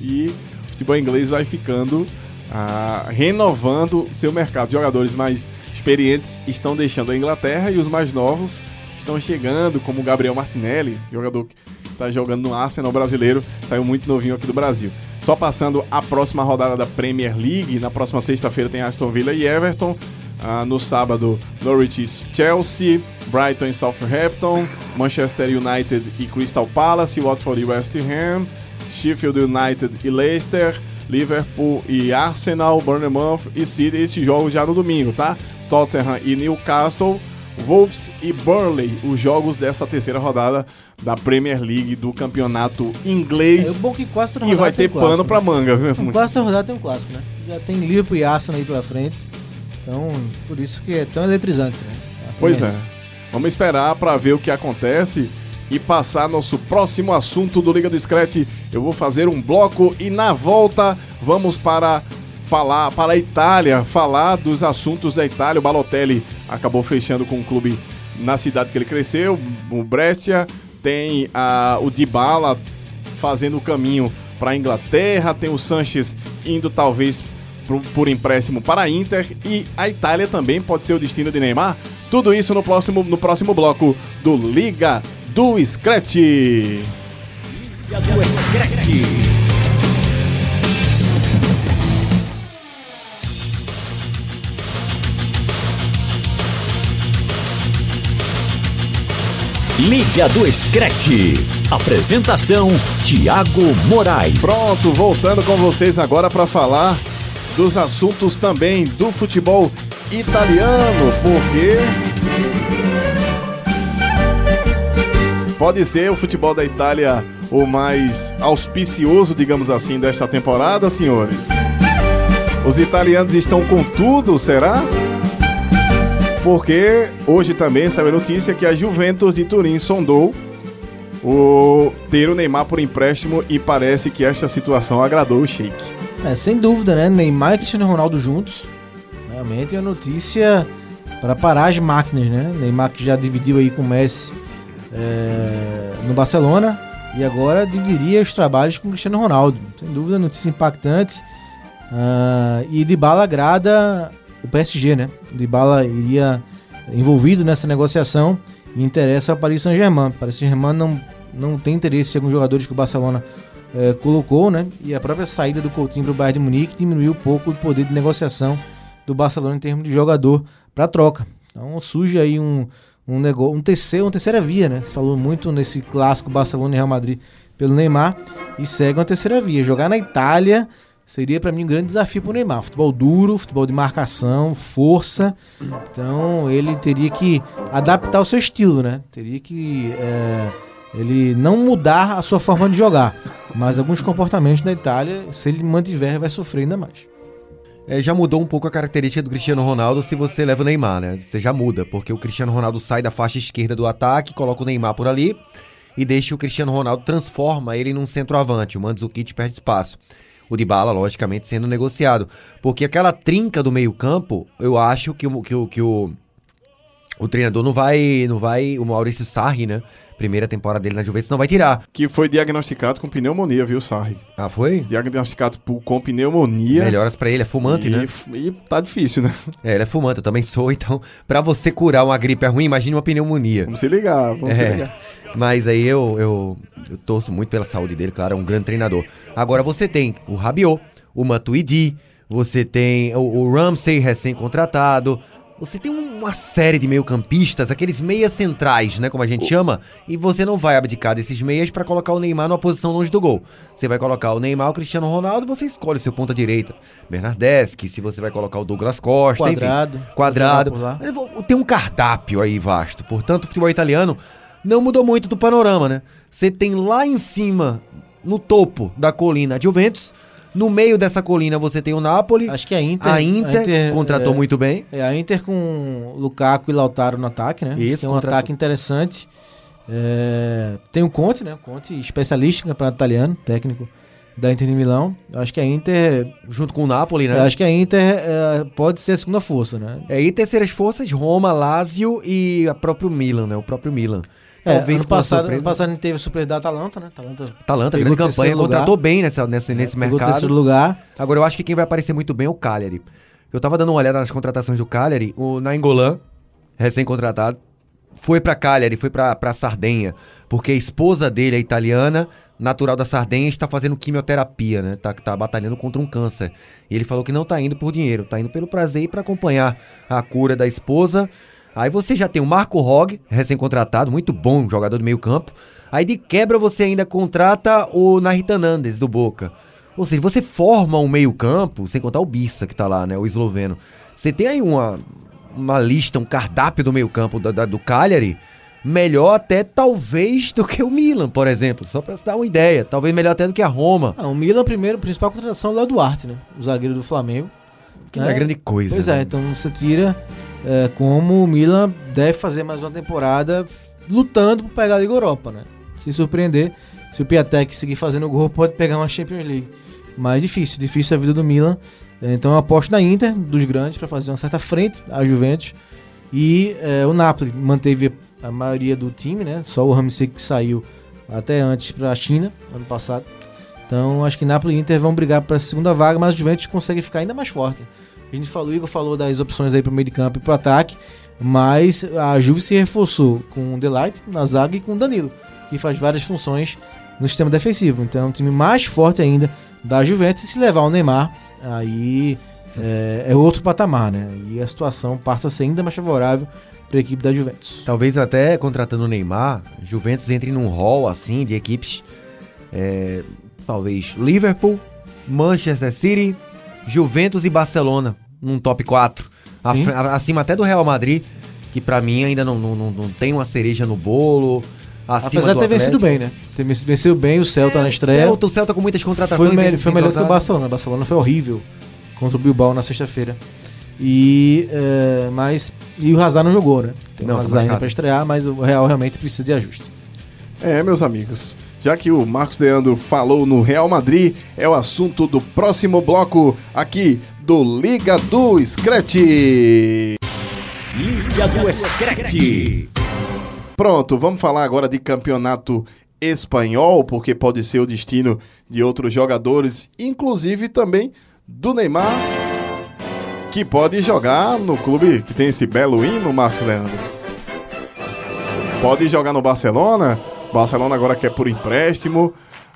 E o futebol inglês vai ficando, ah, renovando seu mercado. Jogadores mais experientes estão deixando a Inglaterra e os mais novos estão chegando, como o Gabriel Martinelli, jogador que está jogando no Arsenal brasileiro, saiu muito novinho aqui do Brasil. Só passando a próxima rodada da Premier League, na próxima sexta-feira tem Aston Villa e Everton. Ah, no sábado, Norwich e Chelsea, Brighton e Southampton, Manchester United e Crystal Palace, Watford e West Ham, Sheffield United e Leicester, Liverpool e Arsenal, Bournemouth e City. Esses jogos já no domingo, tá? Tottenham e Newcastle, Wolves e Burnley, os jogos dessa terceira rodada da Premier League do campeonato É, o inglês. bom que quase toda e rodada vai tem ter um clássico, pano né? pra manga, viu? Um clássico da rodada tem um clássico, né? Já tem Liverpool e Arsenal aí pela frente. Então, por isso que é tão eletrizante, né? Pois Premier é. Vamos esperar pra ver o que acontece. e passar nosso próximo assunto do Liga do Scratch. Eu vou fazer um bloco e na volta vamos para falar para a Itália, falar dos assuntos da Itália. O Balotelli acabou fechando com o clube na cidade que ele cresceu, o Brescia. Tem a, o Dybala fazendo o caminho para a Inglaterra, tem o Sanches indo talvez por, por empréstimo para a Inter e a Itália também pode ser o destino de Neymar. Tudo isso no próximo, no próximo bloco do Liga do Scratch. Liga do Scratch. Liga do Scratch. Apresentação: Tiago Moraes. Pronto, voltando com vocês agora para falar dos assuntos também do futebol italiano, porque pode ser o futebol da Itália o mais auspicioso, digamos assim, desta temporada, senhores. Os italianos estão com tudo, será? Porque hoje também saiu a notícia que a Juventus de Turim sondou o ter o Neymar por empréstimo e parece que esta situação agradou o Sheik. É, sem dúvida, né? Neymar e Cristiano Ronaldo juntos. Realmente é uma notícia para parar as máquinas, né? Neymar que já dividiu aí com o Messi é, no Barcelona e agora dividiria os trabalhos com o Cristiano Ronaldo. Sem dúvida, notícia impactante. Ah, e de bala agrada o PSG, né? O Dybala iria envolvido nessa negociação e interessa ao Paris Saint-Germain. Paris Saint-Germain não, não tem interesse em alguns jogadores que o Barcelona eh, colocou, né? E a própria saída do Coutinho para o Bayern de Munique diminuiu um pouco o poder de negociação do Barcelona em termos de jogador para troca. Então surge aí um, um negócio, um terceiro, uma terceira via, né? Se falou muito nesse clássico Barcelona e Real Madrid pelo Neymar e segue uma terceira via. Jogar na Itália seria para mim um grande desafio para o Neymar. Futebol duro, futebol de marcação, força. Então ele teria que adaptar o seu estilo, né? Teria que é, ele não mudar a sua forma de jogar, mas alguns comportamentos na Itália, se ele mantiver, vai sofrer ainda mais. É, já mudou um pouco a característica do Cristiano Ronaldo se você leva o Neymar, né? Você já muda, porque o Cristiano Ronaldo sai da faixa esquerda do ataque, coloca o Neymar por ali e deixa o Cristiano Ronaldo transforma ele num centroavante. O Mandzukic perde espaço. O Dybala, logicamente, sendo negociado. Porque aquela trinca do meio-campo, eu acho que o, que, o, que o, o treinador não vai. não vai. O Maurício Sarri, né? Primeira temporada dele na Juventus, não vai tirar. Que foi diagnosticado com pneumonia, viu, Sarri? Ah, foi? Diagnosticado por- com pneumonia. Melhoras pra ele, é fumante, e, né? E tá difícil, né? É, ele é fumante, eu também sou, [laughs] então, pra você curar uma gripe ruim, imagine uma pneumonia. Vamos se ligar, vamos se É, ligar. mas aí eu, eu, eu torço muito pela saúde dele, claro, é um grande treinador. Agora você tem o Rabiot, o Matuidi, você tem o, o Ramsey recém-contratado, você tem um- uma série de meio-campistas, aqueles meias centrais, né, como a gente chama, e você não vai abdicar desses meias pra colocar o Neymar numa posição longe do gol. Você vai colocar o Neymar, o Cristiano Ronaldo, você escolhe o seu ponta direita. Bernardeschi, se você vai colocar o Douglas Costa, Quadrado. enfim. Quadrado. Tem um cardápio aí vasto. Portanto, o futebol italiano não mudou muito do panorama, né? Você tem lá em cima, no topo da colina, a Juventus. No meio dessa colina você tem o Napoli. Acho que a Inter. a Inter, contratou é, muito bem. É, a Inter com Lukaku e Lautaro no ataque, né? Isso, Tem um contratou. ataque interessante. É, tem o Conte, né? Conte, especialista em campeonato italiano, técnico da Inter de Milão. Eu acho que a Inter. Junto com o Napoli, né? eu acho que a Inter é, pode ser a segunda força, né? É, e terceiras forças, Roma, Lazio e a próprio Milan, né? O próprio Milan. É, Talvez ano com uma passado, ano passado a gente teve a surpresa da Atalanta, né? Atalanta Atalanta, grande campanha, lugar. contratou bem nessa, nesse pegou o mercado. terceiro lugar. Agora, eu acho que quem vai aparecer muito bem é o Cagliari. Eu tava dando uma olhada nas contratações do Cagliari, o Nainggolan, recém-contratado, foi pra Cagliari, foi pra, pra Sardenha, porque a esposa dele é italiana, natural da Sardenha, está fazendo quimioterapia, né? Tá, tá batalhando contra um câncer. E ele falou que não tá indo por dinheiro, tá indo pelo prazer e pra acompanhar a cura da esposa. Aí você já tem o Marco Rog, recém-contratado, muito bom jogador do meio campo. Aí de quebra você ainda contrata o Narita Nandes do Boca. Ou seja, você forma um meio campo, sem contar o Bissa que tá lá, né, o esloveno. Você tem aí uma, uma lista, um cardápio do meio campo da, da- do Cagliari, melhor até talvez do que o Milan, por exemplo. Só pra se dar uma ideia. Talvez melhor até do que a Roma. Ah, o Milan, primeiro, principal contratação é o Léo Duarte, né? O zagueiro do Flamengo. Que não é grande coisa. Pois né? é, então você tira é, como o Milan deve fazer mais uma temporada lutando por pegar a Liga Europa, né? Se surpreender, se o Piatek seguir fazendo gol, pode pegar uma Champions League. Mas difícil, difícil a vida do Milan. É, Então eu aposto na Inter, dos grandes, para fazer uma certa frente à Juventus. E é, o Napoli manteve a maioria do time, né? Só o Ramsey que saiu até antes para a China, ano passado. Então acho que Napoli e Inter vão brigar para essa segunda vaga, mas a Juventus consegue ficar ainda mais forte. A gente falou, o Igor falou das opções aí para o meio de campo e para o ataque, mas a Juve se reforçou com o Delight na zaga e com o Danilo, que faz várias funções no sistema defensivo. Então é um time mais forte ainda da Juventus. E se levar o Neymar, aí é, é outro patamar, né? E a situação passa a ser ainda mais favorável para a equipe da Juventus. Talvez até contratando o Neymar, Juventus entre num hall assim de equipes. é, talvez Liverpool, Manchester City, Juventus e Barcelona num top 4. A- Sim. a- acima até do Real Madrid, que pra mim ainda não, não, não, não tem uma cereja no bolo. Acima Apesar de ter vencido bem, né? Ter vencido- bem o Celta É, na estreia. Celta, o Celta com muitas contratações. Foi, me- foi melhor do que o. Barcelona. O Barcelona foi horrível contra o Bilbao na sexta-feira. E, é, mas, e o Hazard não jogou, né? Tem Não, um tá Hazard ainda para estrear, mas o Real realmente precisa de ajuste. É, meus amigos. Já que o Marcos Leandro falou no Real Madrid, é o assunto do próximo bloco aqui do Liga do Screte. Liga do Screte. Pronto, vamos falar agora de campeonato espanhol, porque pode ser o destino de outros jogadores, inclusive também do Neymar, que pode jogar no clube que tem esse belo hino, Marcos Leandro. Pode jogar no Barcelona. Barcelona agora quer por empréstimo.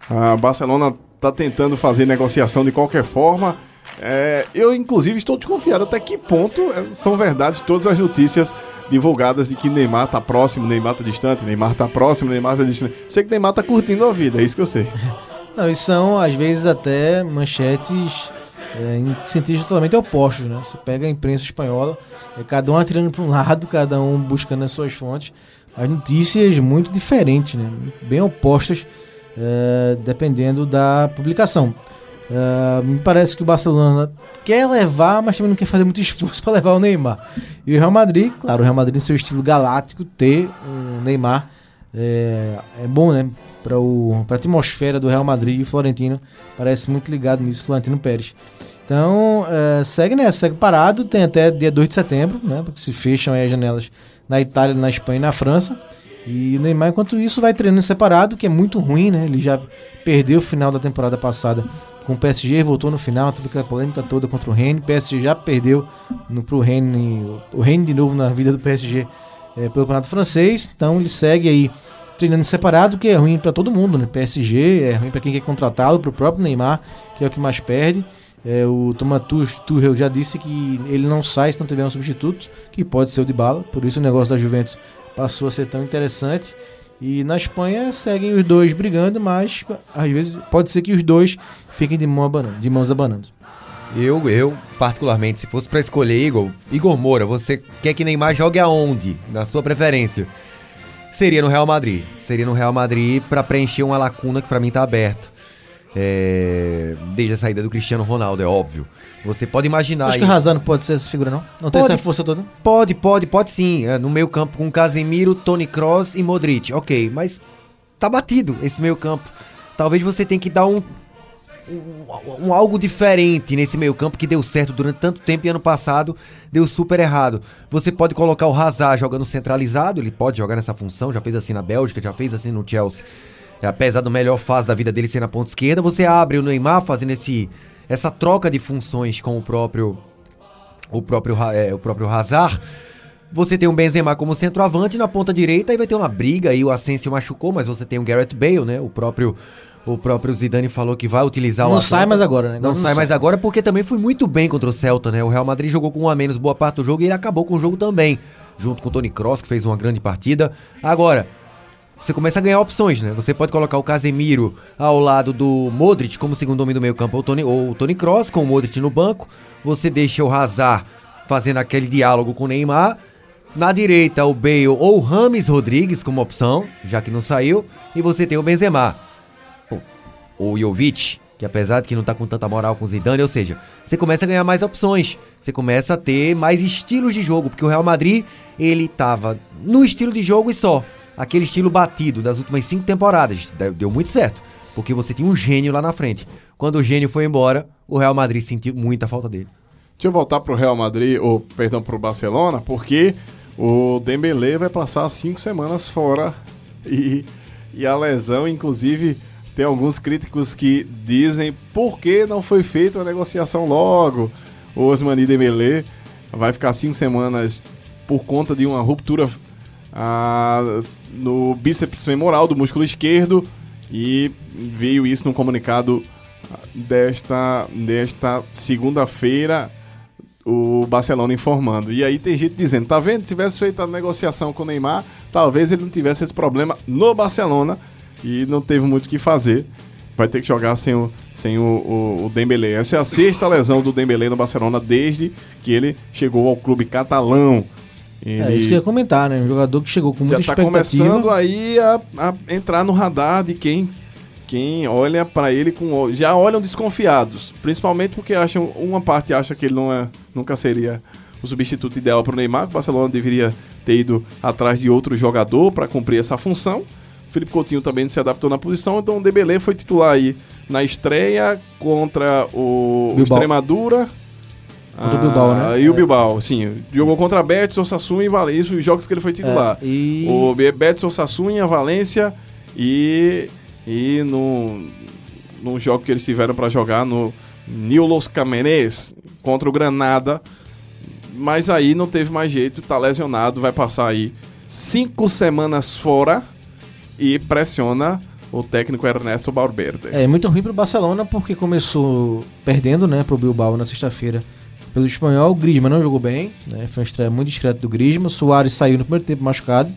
A Barcelona tá tentando fazer negociação de qualquer forma. É, eu, inclusive, estou desconfiado até que ponto é, são verdades todas as notícias divulgadas de que Neymar tá próximo, Neymar tá distante, Neymar tá próximo, Neymar tá distante. Sei que Neymar tá curtindo a vida, é isso que eu sei. [laughs] Não, e são, às vezes, até manchetes é, em sentidos totalmente opostos, né? Você pega a imprensa espanhola, é cada um atirando para um lado, cada um buscando as suas fontes. As notícias muito diferentes, né? Bem opostas, é, dependendo da publicação. É, me parece que o Barcelona quer levar, mas também não quer fazer muito esforço [laughs] para levar o Neymar. E o Real Madrid, claro, o Real Madrid, seu estilo galáctico, ter um Neymar é, é bom, né? Para a atmosfera do Real Madrid e o Florentino parece muito ligado nisso, Florentino Pérez. Então, é, segue nessa, segue parado, tem até dia 2 de setembro, né? Porque se fecham as janelas na Itália, na Espanha e na França. E o Neymar, enquanto isso, vai treinando separado, que é muito ruim, né? Ele já perdeu o final da temporada passada com o PSG, voltou no final, teve aquela polêmica toda contra o Rennes. O PSG já perdeu no, pro Rennes, o Rennes de novo na vida do PSG é, pelo campeonato francês. Então ele segue aí treinando separado, que é ruim para todo mundo, né? PSG é ruim para quem quer contratá-lo, para o próprio Neymar, que é o que mais perde. É, o Thomas Tuch- Tuchel já disse que ele não sai se não tiver um substituto, que pode ser o de bala. Por isso o negócio da Juventus passou a ser tão interessante. E na Espanha seguem os dois brigando, mas às vezes pode ser que os dois fiquem de, mão abanando, de mãos abanando. Eu, eu, particularmente, se fosse pra escolher Igor, Igor Moura, você quer que Neymar jogue aonde? Na sua preferência? Seria no Real Madrid. Seria no Real Madrid pra preencher uma lacuna que pra mim tá aberto. É, desde a saída do Cristiano Ronaldo, é óbvio. Você pode imaginar. Acho que o Hazard não pode ser essa figura, não. Não tem Pode. essa força toda. Pode, pode, pode sim. É, no meio campo com Casemiro, Tony Kroos e Modric. Ok, mas tá batido esse meio campo. Talvez você tenha que dar um, um, um algo diferente nesse meio campo que deu certo durante tanto tempo e ano passado deu super errado. Você pode colocar o Hazard jogando centralizado, ele pode jogar nessa função, já fez assim na Bélgica, já fez assim no Chelsea. É, apesar do melhor fase da vida dele ser na ponta esquerda, você abre o Neymar fazendo esse, essa troca de funções com o próprio o próprio, é, o próprio Hazard. Você tem um Benzema como centroavante na ponta direita e vai ter uma briga aí o Asensio machucou, mas você tem o Garrett Bale, né? O próprio o próprio Zidane falou que vai utilizar o Não sai mais agora, né? Não, Agora sai mais agora porque também foi muito bem contra o Celta, né? O Real Madrid jogou com um a menos boa parte do jogo e ele acabou com o jogo também, junto com o Tony Kroos, que fez uma grande partida. Agora, você começa a ganhar opções, né? Você pode colocar o Casemiro ao lado do Modric como segundo homem do meio campo, ou o Tony, ou o Tony Kroos com o Modric no banco. Você deixa o Hazard fazendo aquele diálogo com o Neymar. Na direita, o Bale ou o Rames Rodrigues como opção, já que não saiu. E você tem o Benzema ou Jovic, que apesar de que não tá com tanta moral com o Zidane, ou seja, você começa a ganhar mais opções, você começa a ter mais estilos de jogo, porque o Real Madrid, ele tava no estilo de jogo e só. Aquele estilo batido das últimas cinco temporadas. Deu- muito certo, porque você tinha um gênio lá na frente. Quando o gênio foi embora, o Real Madrid sentiu muita falta dele. Deixa eu voltar pro Real Madrid, ou perdão, pro Barcelona, porque o Dembélé vai passar cinco semanas fora e, e a lesão, inclusive, tem alguns críticos que dizem por que não foi feita a negociação logo. O Osmani Dembélé vai ficar cinco semanas por conta de uma ruptura ah, no bíceps femoral do músculo esquerdo e veio isso num comunicado desta, desta segunda-feira o Barcelona informando. E aí tem gente dizendo, tá vendo? Se tivesse feito a negociação com o Neymar, talvez ele não tivesse esse problema no Barcelona e não teve muito o que fazer. Vai ter que jogar sem o, sem o, o, o Dembélé. Essa é a sexta lesão do Dembélé no Barcelona desde que ele chegou ao clube catalão. Ele É isso que eu ia comentar, né? Um jogador que chegou com já muita está expectativa. começando aí a, a entrar no radar de quem quem olha para ele com já olham desconfiados, principalmente porque acham uma parte acha que ele não é, nunca seria o substituto ideal para o Neymar, que o Barcelona deveria ter ido atrás de outro jogador para cumprir essa função. O Felipe Coutinho também não se adaptou na posição, então o Dembélé foi titular aí na estreia contra o, o Bilbao. Extremadura. Contra o Bilbao, né? E o É. Bilbao, sim. Jogou contra Betis, Osasuna e Valência, os jogos que ele foi titular. É, e- O Be- Betis, Osasuna, Valência e, e no, no jogo que eles tiveram para jogar no New Los Camenes contra o Granada. Mas aí não teve mais jeito, tá lesionado, vai passar aí cinco semanas fora e pressiona o técnico Ernesto Valverde. É muito ruim pro Barcelona porque começou perdendo, né, pro Bilbao na sexta-feira pelo espanhol. O Griezmann não jogou bem, né? Foi uma estreia muito discreta do Griezmann. Soares saiu no primeiro tempo machucado,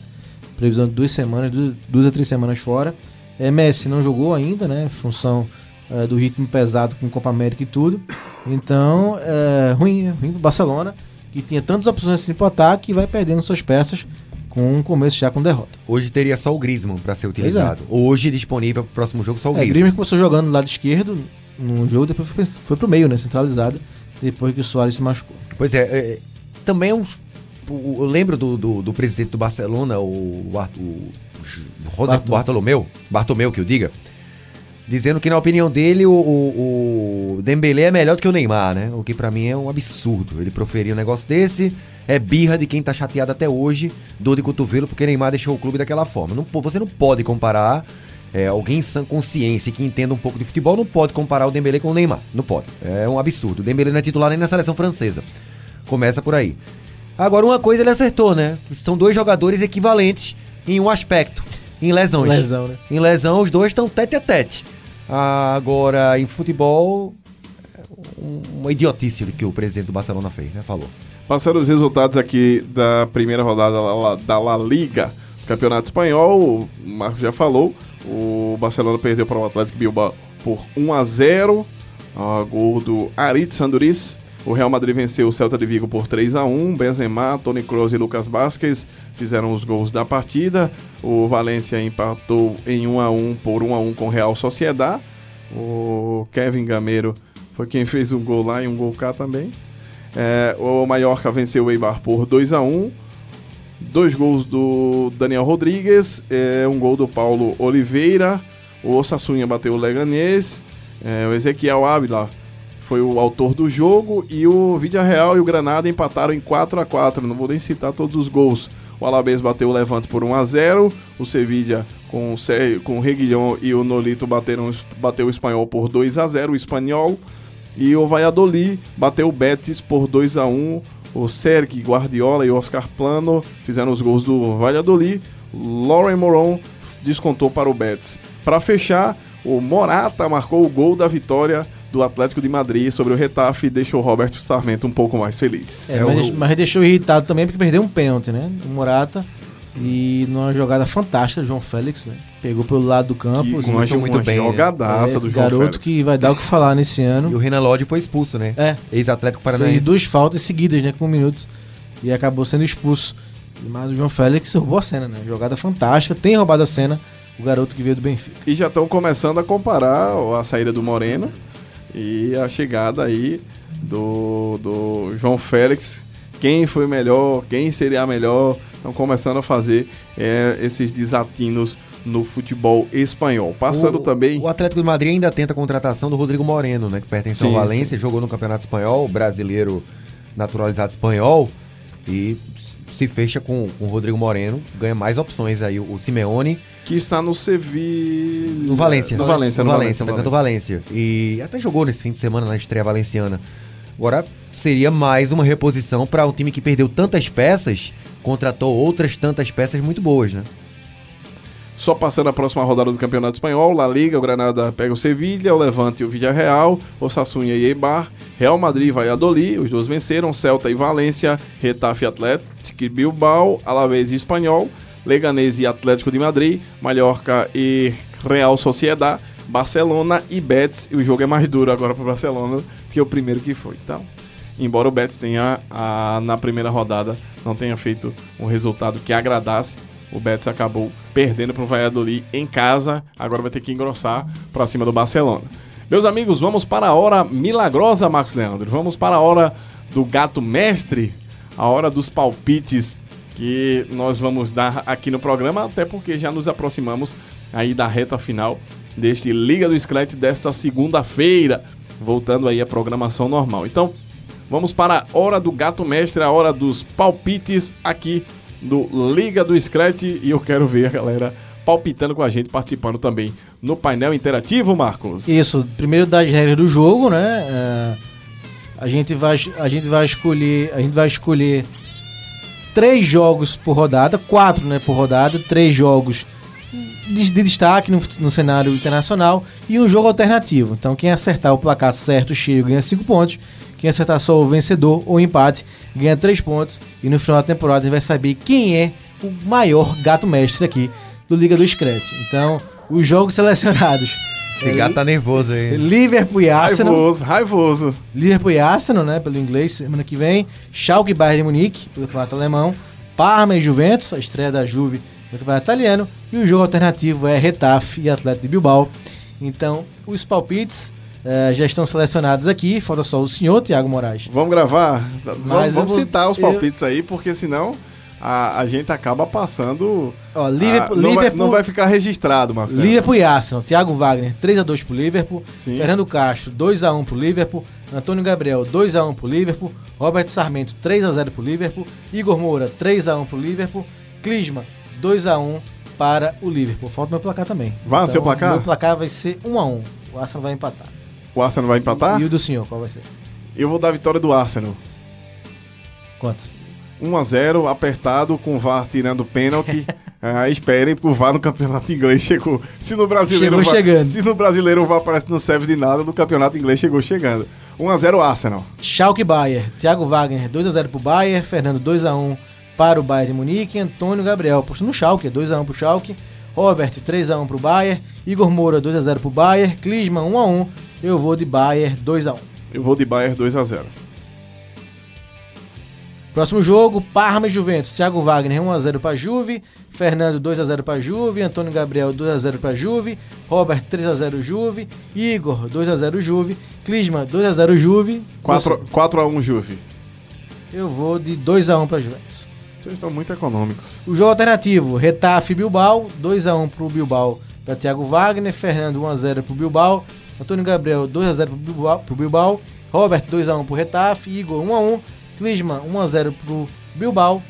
previsão de duas semanas, duas, duas a três semanas fora. É, Messi não jogou ainda, né? Função é, do ritmo pesado com Copa América e tudo. Então, é ruim, ruim pro Barcelona, que tinha tantas opções assim pro ataque e vai perdendo suas peças com um começo já com derrota. Hoje teria só o Griezmann para ser utilizado. Hoje disponível para o próximo jogo só o É, Griezmann. Griezmann começou jogando do lado esquerdo num jogo, depois foi, foi pro meio, né? Centralizado, depois que o Soares se machucou. Pois é, é, também é um. Eu lembro do, do, do presidente do Barcelona, o, Arthur, o Rosa Bartol. Bartolomeu, Bartomeu que eu diga, dizendo que na opinião dele o, o, o Dembélé é melhor do que o Neymar, né? O que pra mim é um absurdo. Ele proferir um negócio desse é birra de quem tá chateado até hoje, dor de cotovelo porque Neymar deixou o clube daquela forma. Não, você não pode comparar é, alguém sã consciência e que entenda um pouco de futebol não pode comparar o Dembélé com o Neymar. Não pode. É um absurdo. O Dembélé não é titular nem na seleção francesa. Começa por aí. Agora, uma coisa ele acertou, né? São dois jogadores equivalentes em um aspecto. Em lesões. Lesão, né? Em lesão, os dois estão tete a tete. Agora, em futebol, uma idiotice que o presidente do Barcelona fez, né? Falou. Passando os resultados aqui da primeira rodada da La- Liga, Campeonato Espanhol, o Marcos já falou, o Barcelona perdeu para o Atlético Bilbao por 1 a 0, ah, gol do Aritz Sanduriz. O Real Madrid venceu o Celta de Vigo por 3 a 1. Benzema, Toni Kroos e Lucas Vázquez fizeram os gols da partida. O Valência empatou em 1 a 1 por 1 a 1 com o Real Sociedad. O Kevin Gameiro foi quem fez um gol lá e um gol cá também. É, o Mallorca venceu o Eibar por 2 a 1 Dois gols do Daniel Rodrigues, é, um gol do Paulo Oliveira. O Osasuna bateu o Leganês. É, o Ezequiel Ávila foi o autor do jogo. E o Vídea Real e o Granada empataram em 4 a 4 Não vou nem citar todos os gols. O Alavés bateu o Levante por 1 a 0 O Sevilla com o, Sérgio, com o Reguilhão e o Nolito bateram, bateu o Espanhol por 2 a 0 O Espanhol. E o Valladolid bateu o Betis por 2 a 1 O Sergi Guardiola e Oscar Plano fizeram os gols do Valladolid. Lauren Moron descontou para o Betis. Para fechar, o Morata marcou o gol da vitória do Atlético de Madrid sobre o Retafe e deixou o Roberto Sarmento um pouco mais feliz. É, mas, mas deixou irritado também porque perdeu um pênalti, né? O Morata. E numa jogada fantástica, o João Félix, né? Pegou pelo lado do campo. Que assim, começou muito bem, né? jogadaça esse do João garoto Félix. que vai dar o que falar nesse E ano. o Renan Lodge foi expulso, né? É, Ex-Atlético fez Paranaense. duas faltas seguidas, né? Com minutos. E acabou sendo expulso. Mas o João Félix roubou a cena, né? Jogada fantástica. Tem roubado a cena o garoto que veio do Benfica. E já estão começando a comparar a saída do Moreno e a chegada aí do, do João Félix, quem foi melhor, quem seria a melhor. Estão começando a fazer é, esses desatinos no futebol espanhol. Passando o, também. O Atlético de Madrid ainda tenta a contratação do Rodrigo Moreno, né? Que pertence ao Sim, Valência, jogou no Campeonato Espanhol, brasileiro naturalizado espanhol. E se fecha com, com o Rodrigo Moreno, ganha mais opções aí. O, o Simeone Que está no Sevilha. no Valência. No Valência, no no Valência, Valência. no Valência. E até jogou nesse fim de semana na estreia valenciana. Agora seria mais uma reposição para um time que perdeu tantas peças, contratou outras tantas peças muito boas, né? Só passando a próxima rodada do Campeonato Espanhol, La Liga, o Granada pega o Sevilha, o Levante e o Villarreal, o Sassunha e Eibar, Real Madrid e Valladolid, os dois venceram, Celta e Valência, Retafe e Atlético e Bilbao, Alavés e Espanhol, Leganés e Atlético de Madrid, Mallorca e Real Sociedad, Barcelona e Betis, e o jogo é mais duro agora para o Barcelona que o primeiro que foi. Então, embora o Betis tenha a- na primeira rodada não tenha feito um resultado que agradasse, o Betis acabou perdendo para o Valladolid em casa, agora vai ter que engrossar para cima do Barcelona. Meus amigos, vamos para a hora milagrosa, Marcos Leandro. Vamos para a hora do gato mestre, a hora dos palpites que nós vamos dar aqui no programa, até porque já nos aproximamos aí da reta final deste Liga do Scratch desta segunda-feira, voltando aí à programação normal. Então, vamos para a hora do gato mestre, a hora dos palpites aqui do Liga do Scratch e eu quero ver a galera palpitando com a gente, participando também no painel interativo, Marcos. Isso, primeiro das regras do jogo, né? É, a gente vai a gente vai escolher, a gente vai escolher três jogos por rodada, quatro, né, por rodada, três jogos de, de destaque no, no cenário internacional e um jogo alternativo. Então, quem acertar o placar certo, cheio, ganha cinco pontos. Quem acertar só o vencedor ou empate, ganha três pontos. E no final da temporada, a gente vai saber quem é o maior gato mestre aqui do Liga do Scratch. Então, os jogos selecionados. Esse é gato tá nervoso aí. Liverpool e Arsenal. Raivoso, raivoso. Liverpool e Arsenal, né, pelo inglês, semana que vem. Schalke e Bayern de Munique, pelo campeonato alemão. Parma e Juventus, a estreia da Juve no campeonato italiano. E o jogo alternativo é Retafe e Atlético de Bilbao. Então, os palpites eh, já estão selecionados aqui. Falta só o senhor, Thiago Moraes. Vamos gravar? Vamos, Mas eu vamos vou- citar os eu- palpites aí, porque senão a, a gente acaba passando. Ó, a- Liverpool, Ah, não, vai, Liverpool, não vai ficar registrado, Marcos. Leandro. Liverpool e Arsenal. Thiago Wagner, 3x2 pro Liverpool. Sim. Fernando Castro, 2x1 pro Liverpool. Antônio Gabriel, 2x1 pro Liverpool. Robert Sarmento, 3x0 pro Liverpool. Igor Moura, 3x1 pro Liverpool. Clisma, 2x1 para o Liverpool. Falta meu placar também. Vai, seu placar? Meu placar vai ser 1x1. O Arsenal vai empatar. O Arsenal vai empatar? E o do senhor, qual vai ser? Eu vou dar a vitória do Arsenal. Quanto? 1x0, apertado, com o VAR tirando o pênalti. [laughs] Ah, esperem, porque o VAR no campeonato inglês chegou. Se no brasileiro, Chegou o VAR, chegando. Se no brasileiro o VAR parece que não serve de nada, no campeonato inglês chegou chegando. 1x0 Arsenal. Schalke Bayern. Thiago Wagner, 2x0 pro Bayern. Fernando, 2x1 para o Bayern de Munique. Antônio Gabriel, posto no Schalke, 2x1 pro Schalke. Robert, 3x1 pro Bayern. Igor Moura, 2x0 pro Bayern. Klinsmann, 1x1. Eu vou de Bayern, 2x1. Eu vou de Bayern 2x0. Próximo jogo, Parma e Juventus. Thiago Wagner, 1x0 para Juve. Fernando, 2x0 para Juve. Antônio Gabriel, 2x0 para Juve. Robert, 3x0 Juve. Igor, 2x0 Juve. Klinsmann, 2x0 Juve. 4, 4x1 Juve. Eu vou de 2x1 para Juventus. Vocês estão muito econômicos. O jogo alternativo, Retafe e Bilbao, 2x1 pro Bilbao para Thiago Wagner, Fernando 1x0 pro Bilbao, Antônio Gabriel 2x0 pro Bilbao, pro Bilbao, Robert 2x1 pro Retafe, Igor 1x1, Klinsmann 1x0 pro Bilbao.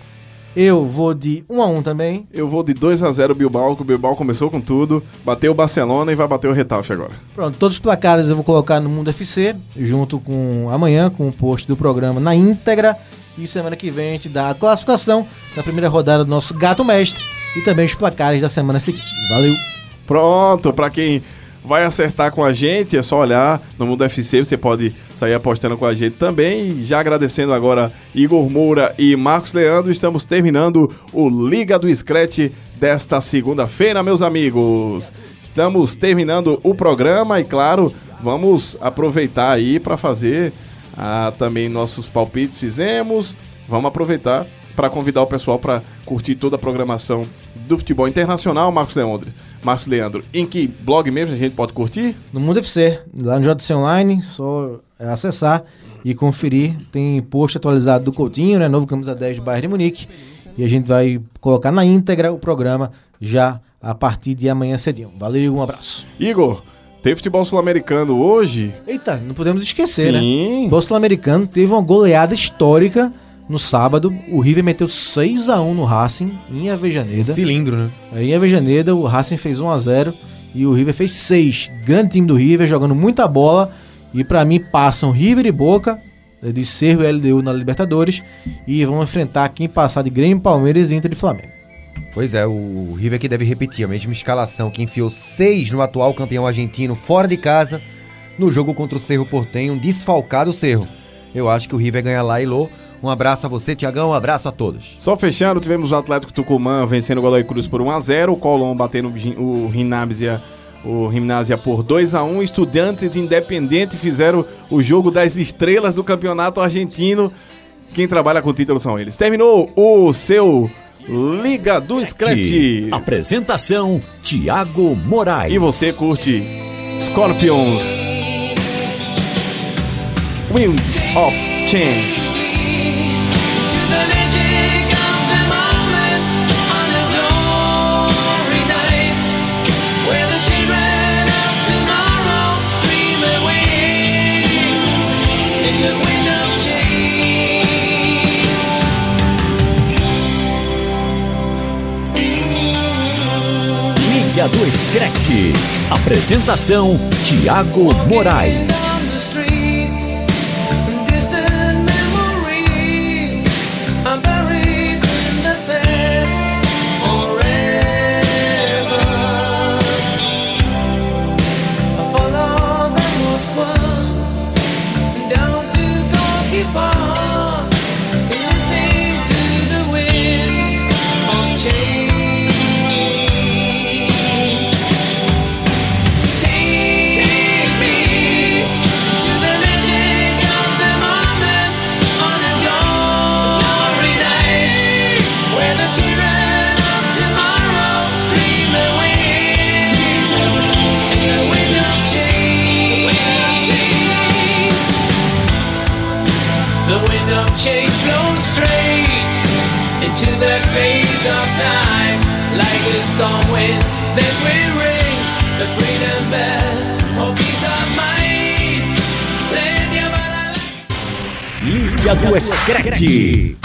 Eu vou de 1x1 também. Eu vou de 2x0 Bilbao, que o Bilbao começou com tudo. Bateu o Barcelona e vai bater o Retafe agora. Pronto, todos os placares eu vou colocar no Mundo FC, junto com amanhã, com o post do programa na íntegra. E semana que vem a gente dá a classificação da primeira rodada do nosso Gato Mestre e também os placares da semana seguinte. Valeu! Pronto, pra quem vai acertar com a gente, é só olhar no Mundo FC, você pode sair apostando com a gente também. Já agradecendo agora Igor Moura e Marcos Leandro, estamos terminando o Liga do Scratch desta segunda-feira, meus amigos. Estamos terminando o programa e, claro, vamos aproveitar aí para fazer ah, também nossos palpites. Fizemos, vamos aproveitar para convidar o pessoal para curtir toda a programação do futebol internacional, Marcos Leandro. Marcos Leandro, em que blog mesmo a gente pode curtir? no Mundo FC, lá no JC Online, só acessar e conferir. Tem post atualizado do Coutinho, né? Novo camisa 10 do Bayern de Munique. E a gente vai colocar na íntegra o programa já a partir de amanhã cedinho. Valeu, um abraço. Igor, tem futebol sul-americano hoje? Eita, não podemos esquecer, né? Sim. O Sul-Americano teve uma goleada histórica no sábado. O River meteu 6 a 1 no Racing, em Avejaneda. Cilindro, né? Em Avejaneda, o Racing fez 1 a 0 e o River fez 6. Grande time do River, jogando muita bola. E pra mim passam River e Boca, eh, de Cerro e LDU na Libertadores. E vão enfrentar quem passar de Grêmio, Palmeiras e Inter de Flamengo. Pois é, o River aqui deve repetir a mesma escalação que enfiou seis no atual campeão argentino fora de casa no jogo contra o Cerro Portenho, um desfalcado Cerro. Eu acho que o River ganha lá e Lô. Um abraço a você, Tiagão, um abraço a todos. Só fechando, tivemos o Atlético Tucumã vencendo o Godoy Cruz por 1x0, o Colón batendo o Gin- o Gimnasia, o Gimnasia por 2x1, Estudiantes Independente fizeram o jogo das estrelas do campeonato argentino. Quem trabalha com o título são eles. Terminou o seu Liga do Scratch. Apresentação: Tiago Moraes. E você curte Scorpions Wind of Change. Do Scratch. Apresentação: Tiago Moraes. Storm wind that will ring the freedom bell for peace of mind. Liga do Scratch.